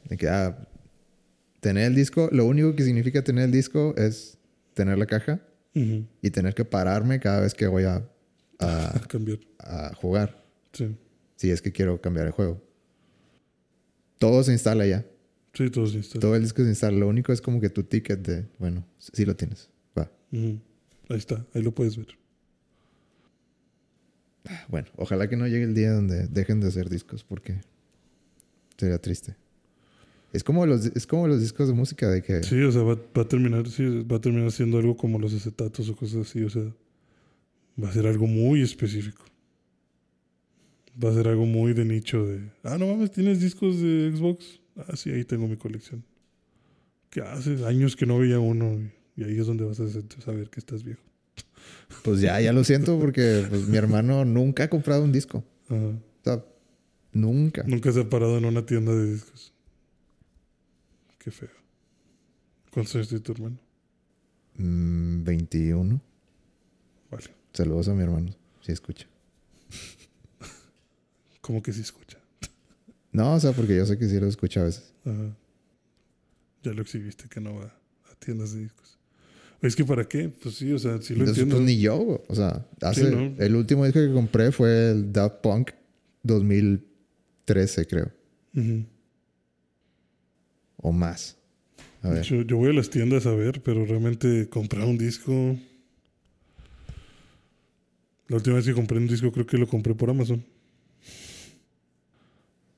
De que, ah, tener el disco, lo único que significa tener el disco es tener la caja y tener que pararme cada vez que voy a, a, [LAUGHS] A cambiar. a jugar. Sí. Si es que quiero cambiar el juego. Todo se instala ya. Sí, todo se instala. Todo el disco se instala. Lo único es como que tu ticket de, bueno, sí lo tienes. Va. Ahí está, ahí lo puedes ver. Bueno, ojalá que no llegue el día donde dejen de hacer discos porque sería triste. Es como los, es como los discos de música de que... Sí, o sea, va, va a terminar, sí, va a terminar siendo algo como los acetatos o cosas así, o sea, va a ser algo muy específico. Va a ser algo muy de nicho de, ah, no mames, ¿tienes discos de Xbox? Ah, sí, ahí tengo mi colección. Que hace años que no veía uno y, ahí es donde vas a saber que estás viejo. Pues ya, ya lo siento porque pues, mi hermano nunca ha comprado un disco. Ajá. O sea, nunca. Nunca se ha parado en una tienda de discos. Qué feo. ¿Cuántos años tiene tu hermano? Mm, 21. Vale. Saludos a mi hermano, si escucha. [LAUGHS] ¿Cómo que sí escucha? [LAUGHS] No, o sea, porque yo sé que sí lo escucha a veces. Ajá. Ya lo exhibiste que no va a tiendas de discos. Es que para qué? Pues sí, o sea, sí lo Entonces, entiendo. pues ni yo, o sea, hace, ¿no? el último disco que compré fue el Daft Punk 2013, creo, Ujú. O más. A ver, Yo, yo voy a las tiendas a ver, pero realmente comprar un disco. La última vez que compré un disco creo que lo compré por Amazon.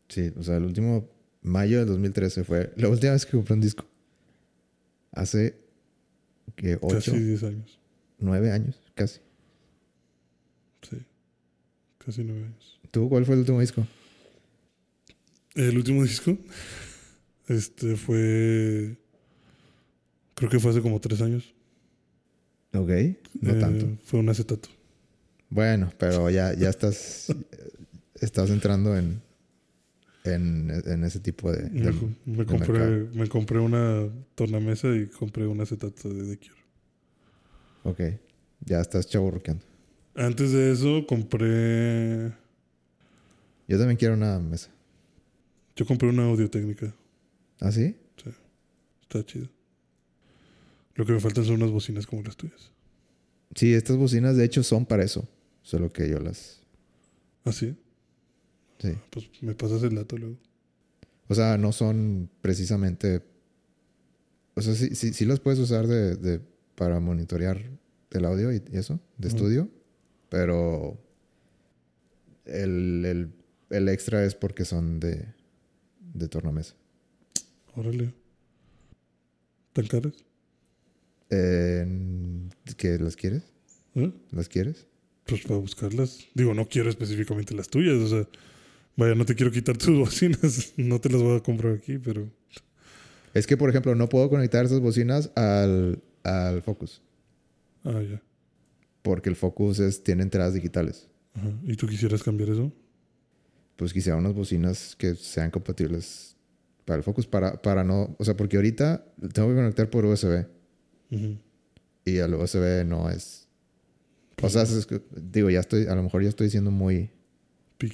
sí, o sea, el último mayo del 2013 fue la última vez que compré un disco. Hace que Casi 8, 10 años. 9 años, casi. Sí. Casi 9 años. ¿Tú cuál fue el último disco? El último disco. Este fue. Creo que fue hace como 3 años. Ok, no Eh, tanto. Fue un acetato. Bueno, pero ya, ya estás, estás entrando en, en, en ese tipo de... Me, de- compré, me compré una tornamesa y compré un acetato de The Cure. Ok, ya estás chaburruqueando. Antes de eso compré. Yo también quiero una mesa. Yo compré una audio técnica. ¿Ah, sí? Está chido. Lo que me faltan son unas bocinas como las tuyas. Sí, estas bocinas de hecho son para eso. Solo que yo las... ¿Ah, sí? Sí. Pues me pasas el dato luego. O sea, no son precisamente... O sea, sí, sí, sí las puedes usar de, de- para monitorear el audio y, y eso, de estudio. Pero el, el, el extra es porque son de, de tornamesa. Órale. ¿Tan caras? Eh, ¿Qué las quieres? ¿Eh? ¿Las quieres? Pues para buscarlas. Digo, no quiero específicamente las tuyas. O sea, vaya, no te quiero quitar tus [LAUGHS] bocinas. No te las voy a comprar aquí, pero Es que, por ejemplo, no puedo conectar esas bocinas al, al Focus. Ah, ya. Porque el Focus es, tiene entradas digitales. Ajá. ¿Y tú quisieras cambiar eso? Pues quisiera unas bocinas que sean compatibles para el Focus. Para, para no... O sea, porque ahorita tengo que conectar por USB. Y al USB no es... O sea, es digo, ya estoy... A lo mejor ya estoy siendo muy,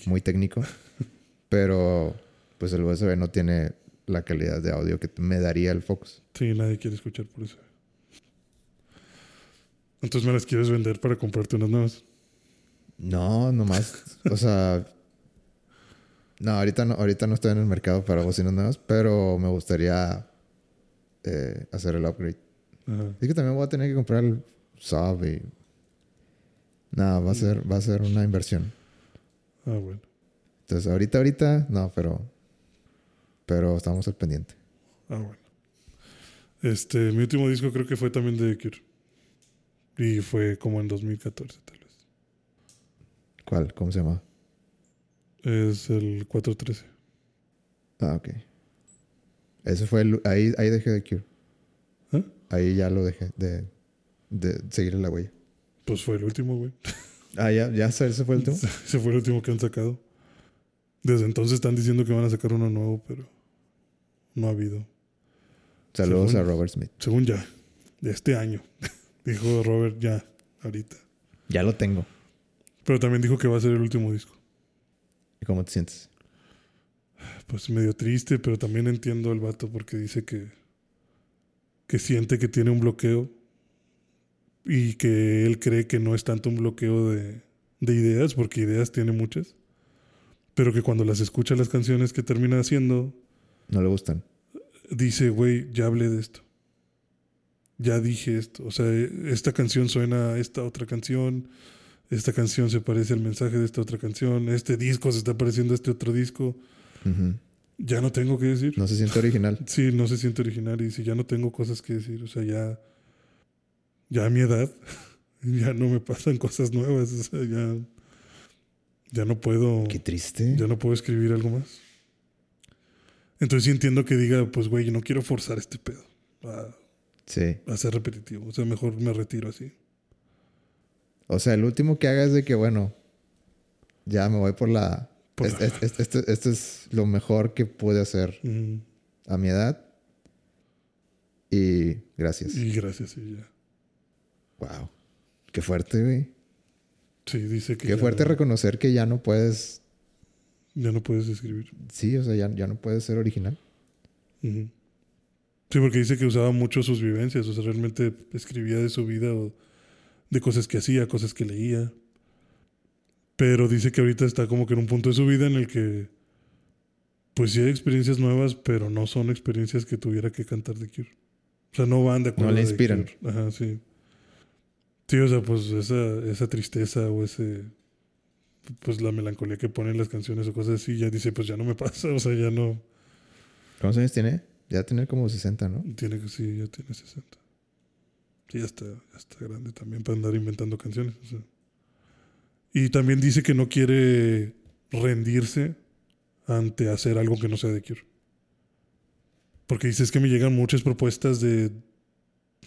muy técnico. [LAUGHS] pero pues el USB no tiene la calidad de audio que me daría el Focus. Sí, nadie quiere escuchar por eso. Entonces me las quieres vender para comprarte unas nuevas. No, nomás, o sea, no, ahorita no, ahorita no estoy en el mercado para bocinas nuevas, pero me gustaría eh, hacer el upgrade. Ajá. Es que también voy a tener que comprar el sub y no, va a ser, va a ser una inversión. Ah, bueno. Entonces, ahorita, ahorita, no, pero, pero estamos al pendiente. Ah, bueno. Este, mi último disco creo que fue también de Cure. Y fue como en 2014, tal vez. ¿Cuál? ¿Cómo se llama? Es el 413. Ah, ok. Ese fue el, ahí, ahí dejé de Cure. ¿Ah? Ahí ya lo dejé de, de seguir la huella. Pues fue el último, güey. [LAUGHS] Ah, ya, ya, ese fue el último. Ese fue el último que han sacado. Desde entonces están diciendo que van a sacar uno nuevo, pero no ha habido. Saludos Según- a Robert Smith. Según ya, de este año. [LAUGHS] dijo Robert ya, ahorita. Ya lo tengo. Pero también dijo que va a ser el último disco. ¿Y cómo te sientes? Pues medio triste, pero también entiendo al vato porque dice que, que siente que tiene un bloqueo y que él cree que no es tanto un bloqueo de, de ideas, porque ideas tiene muchas, pero que cuando las escucha las canciones que termina haciendo, No le gustan. dice, güey, ya hablé de esto. Ya dije esto. O sea, esta canción suena a esta otra canción. Esta canción se parece al mensaje de esta otra canción. Este disco se está pareciendo a este otro disco. Ya no tengo que decir. No se siente original. [LAUGHS] Sí, no se siente original y si ya no tengo cosas que decir, o sea, ya, ya a mi edad, [LAUGHS] ya no me pasan cosas nuevas, o sea, ya, ya no puedo, Qué triste. ya no puedo escribir algo más. Entonces sí entiendo que diga, pues güey, no quiero forzar este pedo a, Sí. a ser repetitivo, o sea, mejor me retiro así. O sea, el último que haga es de que, bueno, ya me voy por la... Por es- la- es- es- Esto esto es lo mejor que pude hacer a mi edad. Y gracias. Y gracias, y ya. Wow. Qué fuerte, güey. Sí, dice que Qué fuerte reconocer que ya no puedes... ya no puedes escribir. Sí, o sea, ya, ya no puedes ser original. Sí, porque dice que usaba mucho sus vivencias, o sea, realmente escribía de su vida o de cosas que hacía, cosas que leía. Pero dice que ahorita está como que en un punto de su vida en el que, pues sí hay experiencias nuevas, pero no son experiencias que tuviera que cantar de Cure. O sea, no van de acuerdo. No le inspiran. Cure. Ajá, sí. Sí, o sea, pues esa, esa tristeza o ese, pues la melancolía que ponen las canciones o cosas así, ya dice, pues ya no me pasa, [LAUGHS] o sea, ya no. ¿Cuántos años tiene? Ya tener como 60, ¿no? Tiene que sí, ya tiene 60. Sí, ya está, ya está grande también para andar inventando canciones. o sea. Y también dice que no quiere rendirse ante hacer algo que no sea de Cure. Porque dice es que me llegan muchas propuestas de,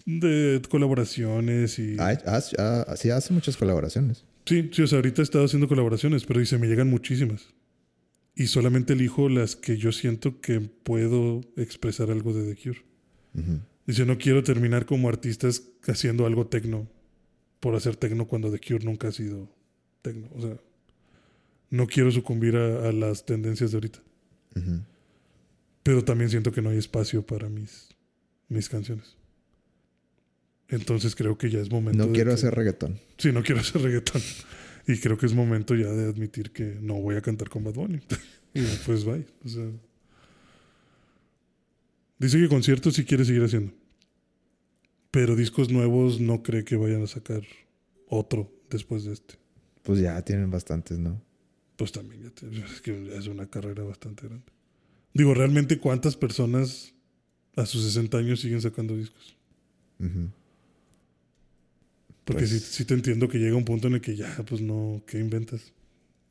de colaboraciones y... Ah, haz- ah, sí, hace muchas colaboraciones. Sí, sí, o sea, ahorita he estado haciendo colaboraciones, pero dice, me llegan muchísimas. Y solamente elijo las que yo siento que puedo expresar algo de The Cure. Ujú. Dice, no quiero terminar como artistas haciendo algo tecno por hacer tecno cuando The Cure nunca ha sido tecno. O sea, no quiero sucumbir a, a las tendencias de ahorita. Ujú. Pero también siento que no hay espacio para mis, mis canciones. Entonces creo que ya es momento. No quiero que- hacer reggaetón. Sí, no quiero hacer reggaetón. Y creo que es momento ya de admitir que no voy a cantar con Bad Bunny. [LAUGHS] y pues bye. O sea, dice que conciertos sí quiere seguir haciendo. Pero discos nuevos no cree que vayan a sacar otro después de este. Pues ya tienen bastantes, ¿no? Pues también ya te- es que es una carrera bastante grande. Digo, realmente cuántas personas a sus 60 años siguen sacando discos. Porque Pues- sí, sí te entiendo que llega un punto en el que ya, pues no, ¿qué inventas?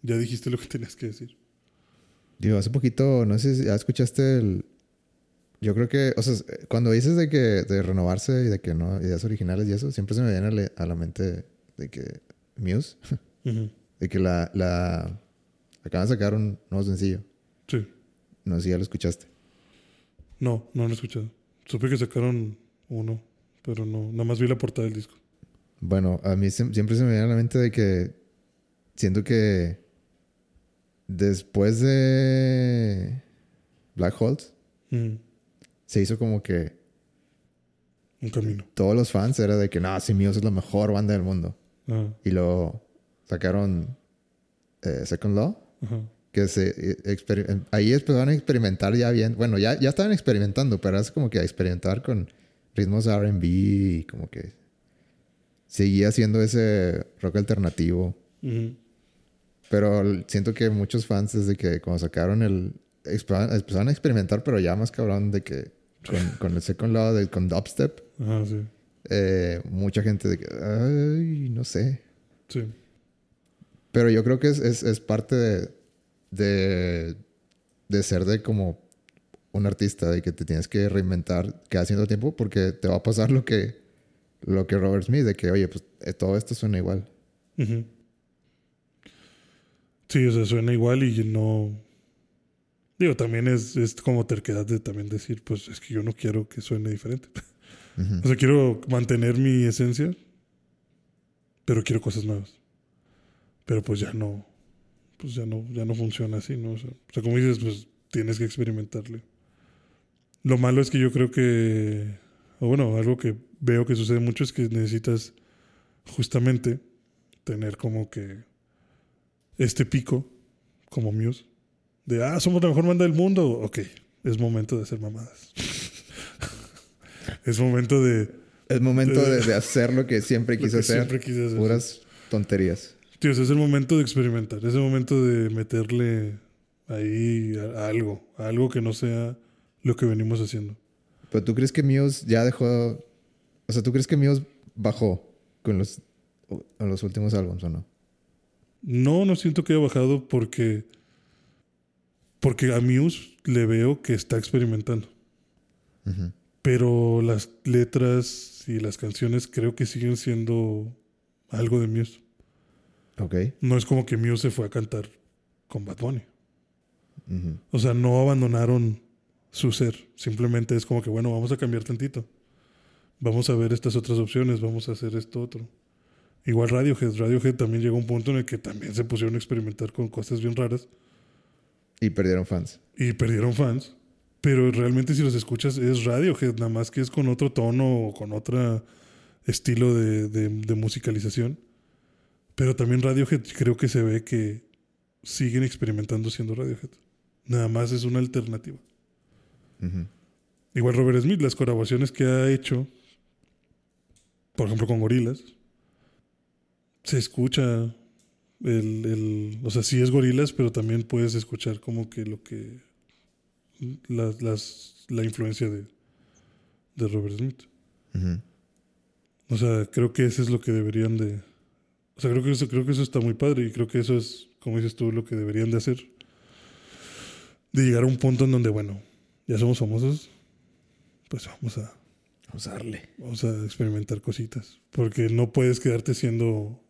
Ya dijiste lo que tenías que decir. Digo, hace poquito, no sé si ya escuchaste el, Yo creo que, o sea, cuando dices de que de renovarse y de que no, ideas originales y eso, siempre se me viene a la, mente de que Muse, [LAUGHS] de que la, la acaban de sacar un nuevo sencillo. Sí. No sé si ya lo escuchaste. No, no lo he escuchado. Supe que sacaron uno, pero no, nada más vi la portada del disco. Bueno, a mí siem- siempre se me viene a la mente de que siento que después de Black Holes. Se hizo como que Un camino. todos los fans era de que no, si Muse es la mejor banda del mundo. Y luego sacaron eh, Second Law, ajá. que se eh, ahí empezaron a experimentar ya bien. Bueno, ya, ya estaban experimentando, pero es como que a experimentar con ritmos RB y como que seguía haciendo ese rock alternativo. Pero siento que muchos fans desde que cuando sacaron el... Empezaron a experimentar, pero ya más cabrón de que con, con el Second Law, con dubstep, Ajá, sí. eh, mucha gente de que... Ay, no sé. Sí. Pero yo creo que es, es, es parte de, de, de ser de como un artista, de que te tienes que reinventar cada cierto tiempo porque te va a pasar lo que, lo que Robert Smith, de que, oye, pues eh, todo esto suena igual. Sí, o sea, suena igual y no. Digo, también es, es como terquedad de también decir, pues es que yo no quiero que suene diferente. O sea, quiero mantener mi esencia, pero quiero cosas nuevas. Pero pues ya no, pues ya no, ya no funciona así, ¿no? O sea, o sea, como dices, pues tienes que experimentarle. Lo malo es que yo creo que, o bueno, algo que veo que sucede mucho es que necesitas justamente tener como que este pico, como Muse, de, ah, somos la mejor banda del mundo. Ok, es momento de hacer mamadas. es momento de, Es momento de, de hacer lo que siempre quise que hacer. siempre quise hacer. Puras tonterías. Tío, es el momento de experimentar, es el momento de meterle ahí a, a algo, a algo que no sea lo que venimos haciendo. Pero tú crees que Muse ya dejó... O sea, ¿tú crees que Muse bajó con los, con los últimos álbumes o no? No, no siento que haya bajado porque porque a Muse le veo que está experimentando, pero las letras y las canciones creo que siguen siendo algo de Muse. Ok. No es como que Muse se fue a cantar con Bad Bunny. O sea, no abandonaron su ser. Simplemente es como que, bueno, vamos a cambiar tantito. Vamos a ver estas otras opciones, vamos a hacer esto otro. Igual Radiohead. Radiohead también llegó a un punto en el que también se pusieron a experimentar con cosas bien raras Y perdieron fans. y perdieron fans. Pero realmente si los escuchas es Radiohead, nada más que es con otro tono o con otro estilo de, de- de musicalización. Pero también Radiohead creo que se ve que siguen experimentando siendo Radiohead. Nada más es una alternativa. Igual Robert Smith, las colaboraciones que ha hecho, por ejemplo con Gorilas, se escucha el, el- o sea, sí es Gorilas, pero también puedes escuchar como que lo que las, las, la influencia de, de Robert Smith. O sea, creo que eso es lo que deberían de, o sea, creo que eso, creo que eso está muy padre y creo que eso es, como dices tú, lo que deberían de hacer. De llegar a un punto en donde, bueno, ya somos famosos, pues vamos a, Usarle. vamos a experimentar cositas. Porque no puedes quedarte siendo,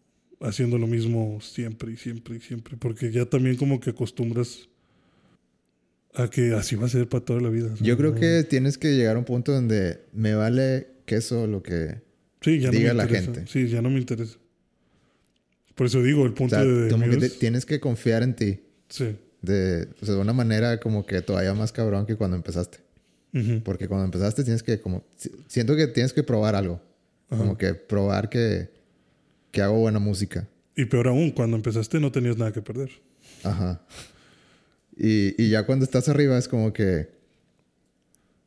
haciendo lo mismo siempre y siempre y siempre. Porque ya también como que acostumbras a que así va a ser para toda la vida. Yo creo que tienes que llegar a un punto donde me vale queso lo que... sí, ya diga no me la gente. Sí, ya no me interesa. Por eso digo, el O punto sea, de, de como que te- Muse- tienes que confiar en ti. Sí. De, o sea, de una manera como que todavía más cabrón que cuando empezaste. Ujú. Porque cuando empezaste tienes que como... si- Siento que tienes que probar algo. Ajá. Como que probar que, que hago buena música. Y peor aún, cuando empezaste no tenías nada que perder. Ajá. Y, y ya cuando estás arriba es como que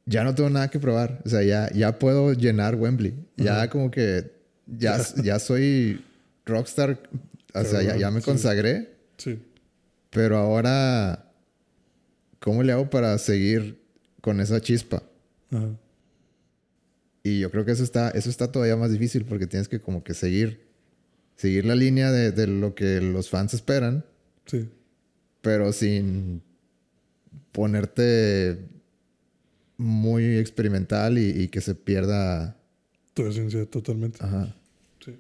ya no tengo nada que probar. O sea, ya, ya puedo llenar Wembley. Ya como que ya, ya soy rockstar. O sea, ya, ya me Sí. consagré. Sí. Pero ahora, ¿cómo le hago para seguir con esa chispa? Ajá. Y yo creo que eso está, eso está todavía más difícil porque tienes que como que seguir, seguir la línea de, de lo que los fans esperan. Sí. pero sin ponerte muy experimental y, y que se pierda. Tu esencia totalmente. Ajá. Sí.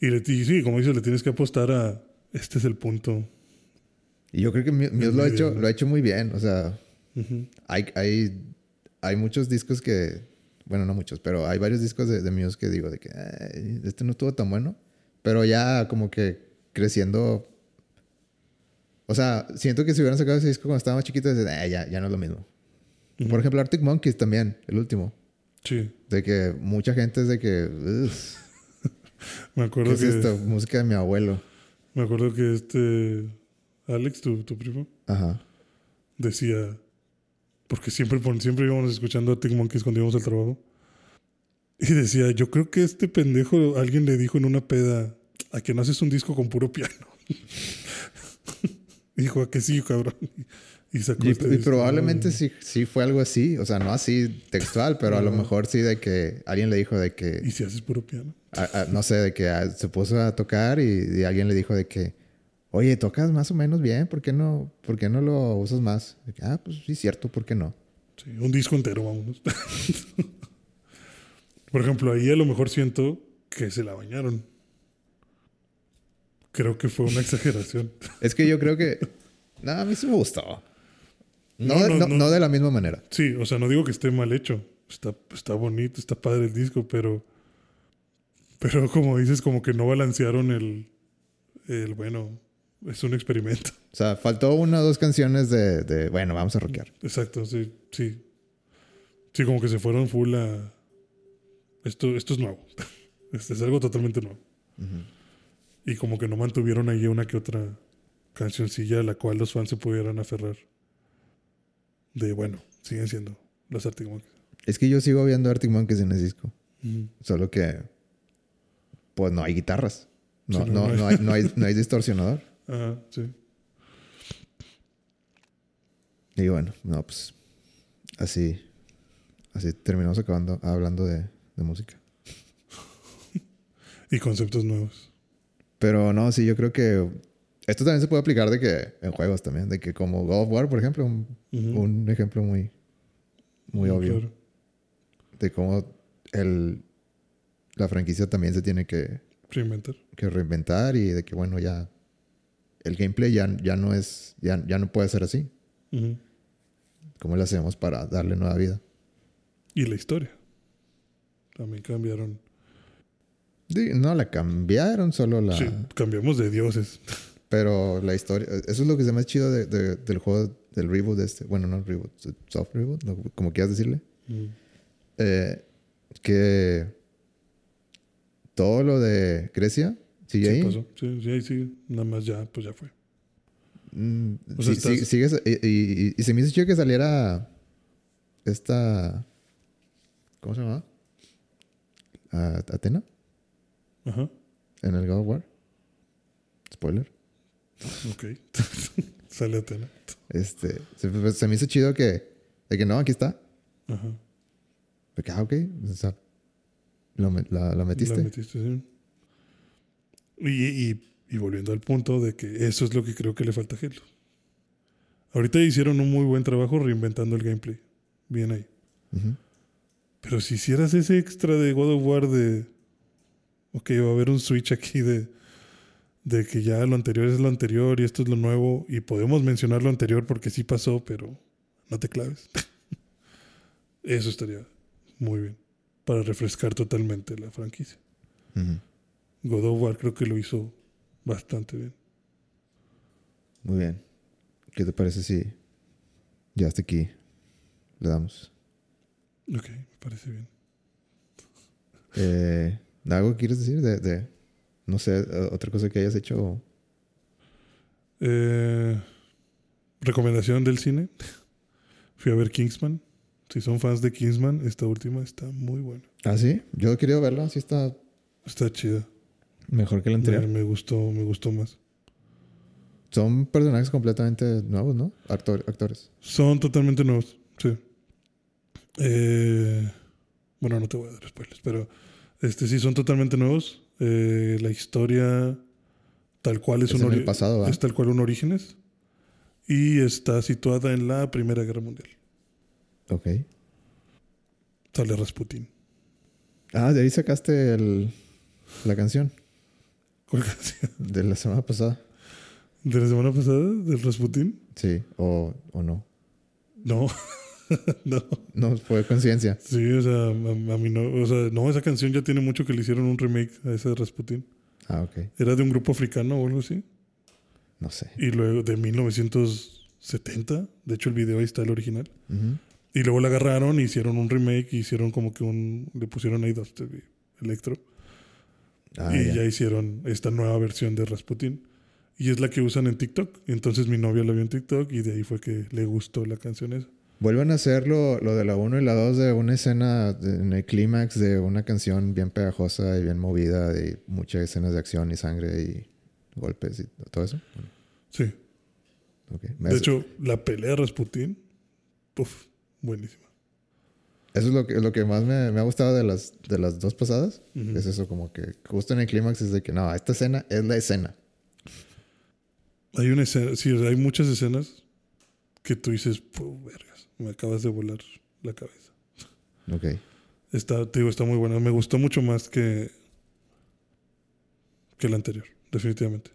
Y, le, y sí, como dices, le tienes que apostar a este es el punto. Y yo creo que Mu- Muse lo ha hecho, lo ha hecho muy bien. O sea, hay, hay, hay muchos discos que. Bueno, no muchos, pero hay varios discos de, de Muse que digo de que "Ay, este no estuvo tan bueno. Pero ya como que creciendo. O sea, siento que si hubieran sacado ese disco cuando estaba más chiquito, "Eh, ya, ya no es lo mismo. Ujú. Por ejemplo, Arctic Monkeys también, el último. Sí. De que mucha gente es de que. "Ugh, [LAUGHS] Me ¿Qué acuerdo es que. esto? Música de mi abuelo. Me acuerdo que este. Alex, tu, tu primo, Ajá. decía. Porque siempre, siempre íbamos escuchando a Tic Monkeys cuando íbamos al trabajo. Y decía, yo creo que este pendejo, alguien le dijo en una peda, a que no haces un disco con puro piano. [LAUGHS] dijo, a que sí, cabrón. Y sacó Y, este y probablemente sí, sí fue algo así. O sea, no así textual, pero a lo mejor sí de que alguien le dijo de que. ¿Y si haces puro piano? a- a- no sé, de que ah, se puso a tocar y, y alguien le dijo de que. Oye, tocas más o menos bien, ¿por qué no, por qué no lo usas más? Que, ah, pues sí, cierto, ¿por qué no? Sí, un disco entero, vámonos. [LAUGHS] Por ejemplo, ahí a lo mejor siento que se la bañaron. Creo que fue una exageración. [LAUGHS] Es que yo creo que. No, a mí sí me gustó. No, No, de- no de la misma manera. Sí, o sea, no digo que esté mal hecho. Está, está bonito, está padre el disco, pero. Pero como dices, como que no balancearon el. El bueno, es un experimento. O sea, faltó una o dos canciones de, de bueno, vamos a rockear. Exacto, sí, sí. Sí, como que se fueron full a. Esto, esto es nuevo. [LAUGHS] Este es algo totalmente nuevo. Y como que no mantuvieron ahí una que otra cancioncilla a la cual los fans se pudieran aferrar. De bueno, siguen siendo los Arctic Monkeys. Es que yo sigo viendo Arctic Monkeys en ese disco. Solo que. Pues no hay guitarras. No, Sí, no, no, no hay. no hay, no, hay, no hay distorsionador. [LAUGHS] Ajá, sí. Y bueno, no, pues. Así. Así terminamos acabando hablando de, de música. [LAUGHS] Y conceptos nuevos. Pero no, sí, yo creo que. Esto también se puede aplicar de que en juegos también. De que como God of War, por ejemplo, un, ejemplo muy. Muy obvio. claro. De cómo el. La franquicia también se tiene que, Reinventar. que reinventar y de que, bueno, ya. El gameplay ya, ya no es. Ya, ya no puede ser así. ¿Cómo le hacemos para darle nueva vida? Y la historia. También cambiaron. No la cambiaron, solo la. Sí, cambiamos de dioses. [LAUGHS] Pero la historia. Eso es lo que se me hace chido de- de- del juego, del reboot de este. Bueno, no el reboot, soft reboot, como quieras decirle. Ujú. Eh, que. Todo lo de Grecia sigue Sí, ahí. pasó. Sí, sí, ahí sigue. Nada más ya, pues ya fue. Mm, O sea, sigue- y, y- y se me hizo chido que saliera. Esta. ¿Cómo se llama? A- Atena. Ajá. En el God of War. Spoiler. Ok. [LAUGHS] Sale Atena. Este, se, se me hizo chido que, de que no, aquí está. Ajá. De que, ah, ok. O sea, lo la, la metiste. La metiste, sí. Y, y, y volviendo al punto de que eso es lo que creo que le falta a Halo. Ahorita hicieron un muy buen trabajo reinventando el gameplay. Bien ahí. Ujú. Pero si hicieras ese extra de God of War de... Ok, va a haber un switch aquí de... De que ya lo anterior es lo anterior y esto es lo nuevo. Y podemos mencionar lo anterior porque sí pasó, pero no te claves. [LAUGHS] Eso estaría muy bien. Para refrescar totalmente la franquicia. Ujú. God of War creo que lo hizo bastante bien. Muy bien. ¿Qué te parece si ya hasta aquí le damos? Ok, me parece bien. Eh, ¿Algo quieres decir de, de, no sé, eh, otra cosa que hayas hecho? Eh, recomendación del cine. Fui a ver Kingsman. Si son fans de Kingsman, esta última está muy buena. Ah, sí. Yo he querido verla. Sí está Está chida. mejor que la Me, anterior. me gustó, me gustó más. Son personajes completamente nuevos, ¿no? Actor- actores. Son totalmente nuevos. Sí. Eh, bueno, no te voy a dar spoilers, pero este sí son totalmente nuevos. Eh, la historia tal cual es, Es un pasado, es tal cual un Orígenes y está situada en la Primera Guerra Mundial. Ok. Sale Rasputin. Ah, de ahí sacaste el, la canción ¿Cuál canción? de la semana pasada. ¿De la semana pasada? ¿Del Rasputin? Sí, o, o no. No. [LAUGHS] [LAUGHS] no. No, fue conciencia. Sí, o sea, a, a mí no. O sea, no, esa canción ya tiene mucho que le hicieron un remake a esa de Rasputin. Ah, ok. Era de un grupo africano o algo así. No sé. Y luego de 1970. De hecho, el video ahí está el original. Y luego la agarraron y hicieron un remake y hicieron como que un. Le pusieron ahí dos electro. Ah, y ya. ya. hicieron esta nueva versión de Rasputin. Y es la que usan en TikTok. Entonces mi novia la vio en TikTok y de ahí fue que le gustó la canción esa. Vuelven a hacer lo, lo de la 1 y la 2 de una escena de- en el clímax de una canción bien pegajosa y bien movida, y muchas escenas de acción y sangre y golpes y todo eso. Sí. Ok. Me- De hecho, la pelea de Rasputin. Uf, buenísima. Eso es lo que, lo que más me, me ha gustado de las, de las dos pasadas. Ujú. Es eso, como que justo en el clímax es de que no, esta escena es la escena. Hay una escena, sí, hay muchas escenas que tú dices, "Pu, vergas, me acabas de volar la cabeza. Ok. Está, te digo, está muy buena. Me gustó mucho más que, que la anterior, definitivamente.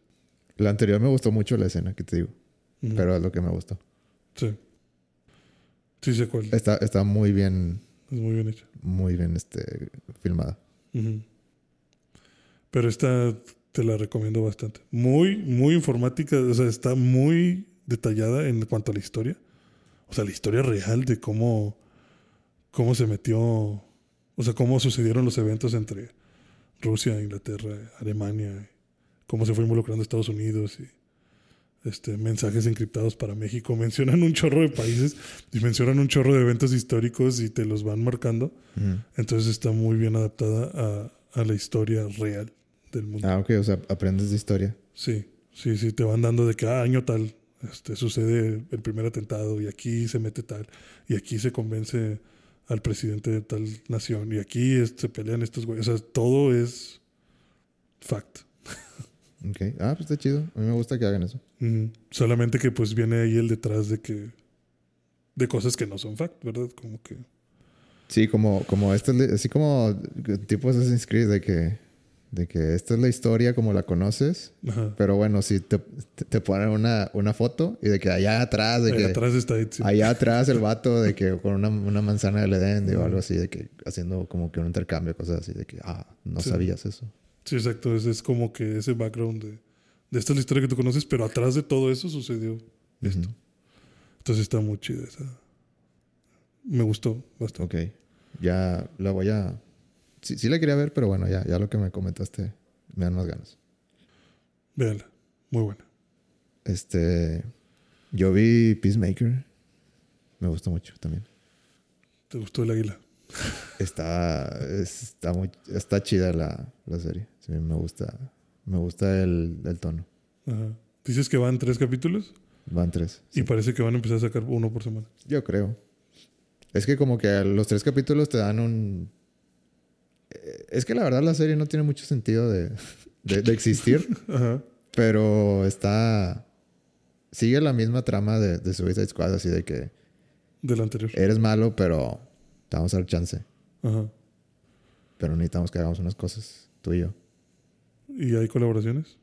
La anterior me gustó mucho la escena que te digo, pero es lo que me gustó. Sí. Sí sé cuál. Está, está muy bien, Es muy bien hecha. muy bien este, filmada. Pero esta te la recomiendo bastante. Muy, muy informática. O sea, está muy detallada en cuanto a la historia. O sea, la historia real de cómo, cómo se metió. O sea, cómo sucedieron los eventos entre Rusia, Inglaterra, Alemania. Cómo se fue involucrando Estados Unidos y este, mensajes encriptados para México. Mencionan un chorro de países y mencionan un chorro de eventos históricos y te los van marcando. Entonces está muy bien adaptada a, a la historia real del mundo. Ah, ok, o sea, aprendes de historia. Sí, sí, sí, te van dando de que ah, año tal este, sucede el primer atentado y aquí se mete tal y aquí se convence al presidente de tal nación y aquí es- se pelean estos güeyes. O sea, todo es fact. Ok. Ah, pues está chido. A mí me gusta que hagan eso. Solamente que pues viene ahí el detrás de que de cosas que no son fact, ¿verdad? Como que Sí, como, como esto es, li- así como tipo Assassin's Creed, de que, de que esta es la historia como la conoces, ajá. pero bueno, si te, te, ponen una, una foto y de que allá atrás, de Ahí que atrás está allá atrás el vato, de que [LAUGHS] con una, una manzana del Edén o algo así, de que haciendo como que un intercambio, cosas así, de que, ah, no Sí. sabías eso. Sí, exacto. Es, es como que ese background de, de esta es la historia que tú conoces, pero atrás de todo eso sucedió esto. Ujú. Entonces está muy chida esa. Me gustó bastante. Ok. Ya la voy a... Sí, sí la quería ver, pero bueno, ya, ya lo que me comentaste me dan más ganas. Véanla. Muy buena. Este... Yo vi Peacemaker. Me gustó mucho también. ¿Te gustó el águila? Está, está muy, está chida la, la serie. Sí, me gusta, me gusta el, el tono. Ajá. Dices que van tres capítulos Van tres. y sí. parece que van a empezar a sacar uno por semana. Yo creo. Es que como que los tres capítulos te dan un... Es que la verdad la serie no tiene mucho sentido de, de, de existir, [LAUGHS] Ajá. pero está... Sigue la misma trama de, de Suicide Squad, así de que Del anterior. eres malo, pero te vamos a dar chance. Ajá. Pero necesitamos que hagamos unas cosas, tú y yo. ¿Y hay colaboraciones?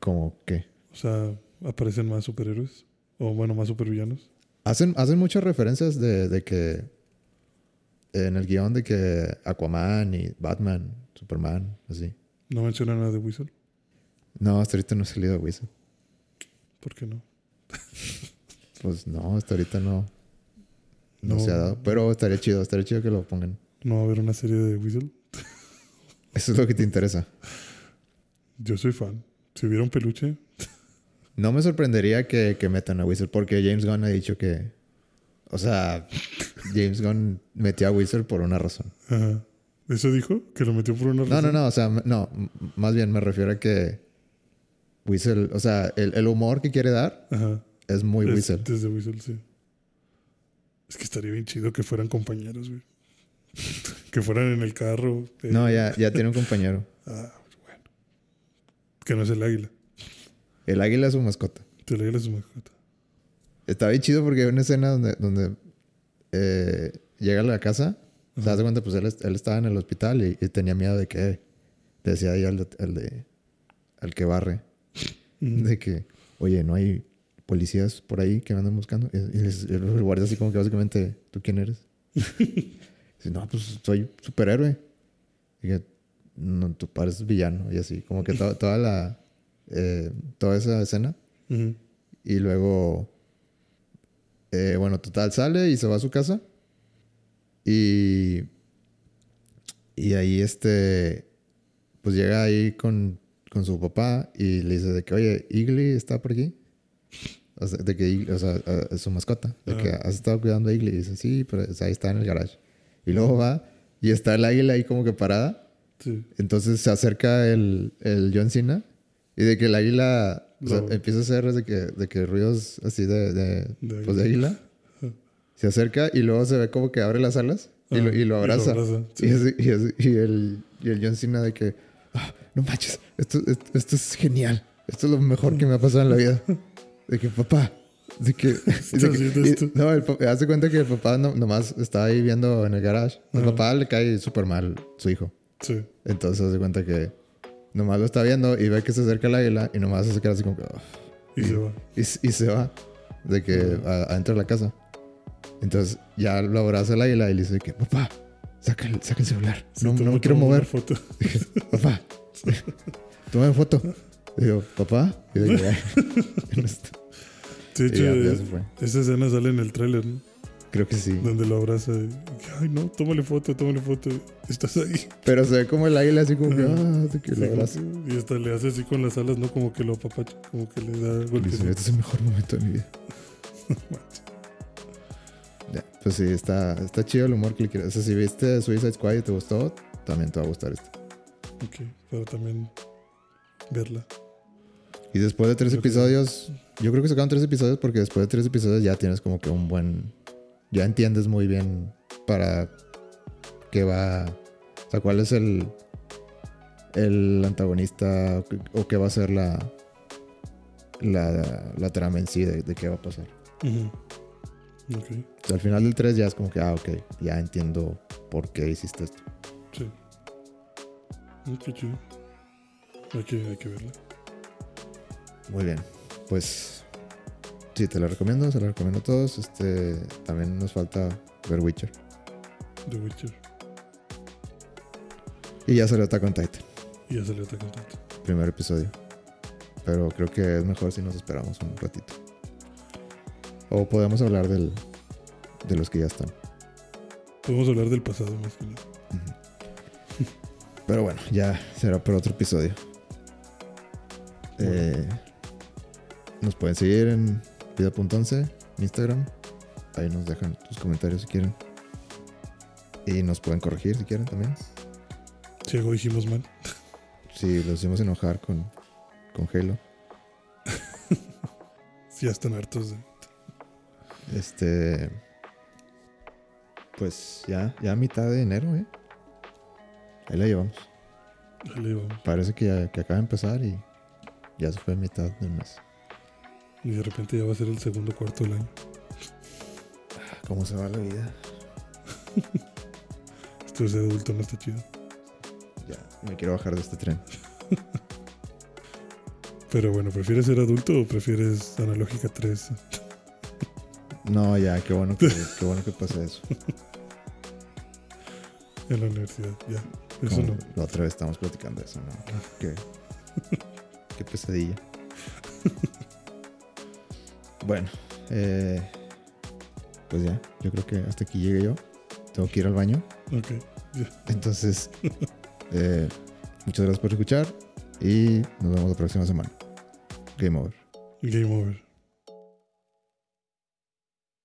Como que... O sea, aparecen más superhéroes. O bueno, más supervillanos. Hacen, hacen muchas referencias de, de que en el guion de que Aquaman y Batman, Superman, así. No mencionan nada de Whistle. No, hasta ahorita no ha salido Whistle. ¿Por qué no? [LAUGHS] Pues no, hasta ahorita no, no, No. se ha dado. Pero estaría chido, estaría chido que lo pongan. ¿No va a haber una serie de Whistle? [LAUGHS] Eso es lo que te interesa. Yo soy fan. Si hubiera un peluche, No me sorprendería que, que metan a Whistle porque James Gunn ha dicho que... O sea, James Gunn metió a Whistle por una razón. Ajá. ¿Eso dijo? ¿Que lo metió por una No, razón? no, no, o sea, no, más bien me refiero a que Whistle, o sea, el, el humor que quiere dar Ajá. es muy Es- Whistle. Desde Whistle, sí. Es que estaría bien chido que fueran compañeros, güey. [LAUGHS] que fueran en el carro. eh. No, ya, ya tiene un compañero. [LAUGHS] Ah, bueno. Que no es el águila. El águila es su mascota. Te le es su mascota. Está bien chido porque hay una escena donde, donde eh, llega a la casa, se das cuenta, pues él, él, estaba en el hospital y, tenía miedo de que, decía ahí al, de, al que barre, de que, oye, no hay policías por ahí que me andan buscando. Y, el guardia así como que básicamente, ¿tú quién eres? [LAUGHS] dice, no, pues soy superhéroe. Y que, no, tu padre es villano y así, como que toda la, eh, toda esa escena. Y luego, eh, bueno, total, sale y se va a su casa. Y, y ahí este, pues llega ahí con, con su papá y le dice de que, oye, Igly está por aquí. O sea, de que, o sea, es su mascota. De que has estado cuidando a Igly. Y dice, sí, pero ahí está en el garage. Y luego va y está el águila ahí como que parada. Entonces se acerca el, el John Cena y de que el águila empieza a hacer de que, de que ruidos así de, de, pues de águila. Se acerca y luego se ve como que abre las alas y, lo, y lo abraza. Y, y, el, y el John Cena de que, ah, no manches, esto, esto, es genial. Esto es lo mejor que me ha pasado en la vida. De que, papá, de que, [LAUGHS] no, el, hace cuenta que el papá no, nomás estaba ahí viendo en el garage. El papá le cae súper mal su hijo. Sí. Entonces hace cuenta que nomás lo está viendo y ve que se acerca el águila y nomás se queda así como que. y, se va. Y, se va. De que adentro de la casa. Entonces ya lo abraza el águila y le dice que, papá, saca el, saca el celular. no, no me quiero mover. Foto. [LAUGHS] papá, [LAUGHS] toma foto. Y digo, papá. Y que, [LAUGHS] de hecho, esa escena sale en el tráiler, ¿no? Creo que sí. Donde lo abraza. Y, Ay, no, tómale foto, tómale foto. Estás ahí. Pero se ve como el águila así como que, ah, que lo abraza. Y hasta le hace así con las alas, ¿no? Como que lo apapacha, como que le da golpes. Dice, este es el mejor momento de mi vida. [LAUGHS] ya, pues sí, está, está chido el humor que le quieres. O sea, si viste Suicide Squad y te gustó, también te va a gustar esto. Ok, pero también verla. Y después de tres episodios, yo creo que sacaron tres episodios porque después de tres episodios ya tienes como que un buen ya entiendes muy bien para qué va, o sea, cuál es el, el antagonista o qué va a ser la, la, la trama en sí de, qué va a pasar. al final del 3 ya es como que, ah, ok, ya entiendo por qué hiciste esto. Sí. Qué chido. Hay que, hay que verla. Muy bien. Pues Sí, te lo recomiendo, se lo recomiendo a todos. Este, también nos falta ver Witcher. The Witcher. Y ya salió Attack on Titan. Y ya salió Attack on Titan. Primer episodio. Pero creo que es mejor si nos esperamos un ratito. O podemos hablar del, de los que ya están. Podemos hablar del pasado más que nada. Pero bueno, ya será por otro episodio. Eh, nos pueden seguir en Vida.11, Instagram. Ahí nos dejan tus comentarios si quieren. Y nos pueden corregir si quieren también. Si algo dijimos mal. Si los hicimos enojar con, con Halo. si [LAUGHS] ya están hartos de. Este. Pues ya, ya a mitad de enero, ¿eh? Ahí la llevamos. Ahí la llevamos. Parece que, que acaba de empezar y ya se fue a mitad del mes. Y de repente ya va a ser el segundo cuarto del año. ¿Cómo se va la vida? [LAUGHS] Esto de adulto no está chido. Ya, me quiero bajar de este tren. [LAUGHS] Pero bueno, ¿prefieres ser adulto o prefieres analógica 3? [LAUGHS] no, ya, qué bueno que, qué bueno que pase eso. en la universidad, ya. Eso no. La otra vez estamos platicando eso, ¿no? qué, qué pesadilla. Bueno, eh, pues ya, yo creo que hasta aquí llegué yo. Tengo que ir al baño. Ok, Entonces, [LAUGHS] eh, muchas gracias por escuchar y nos vemos la próxima semana. Game over. Game over.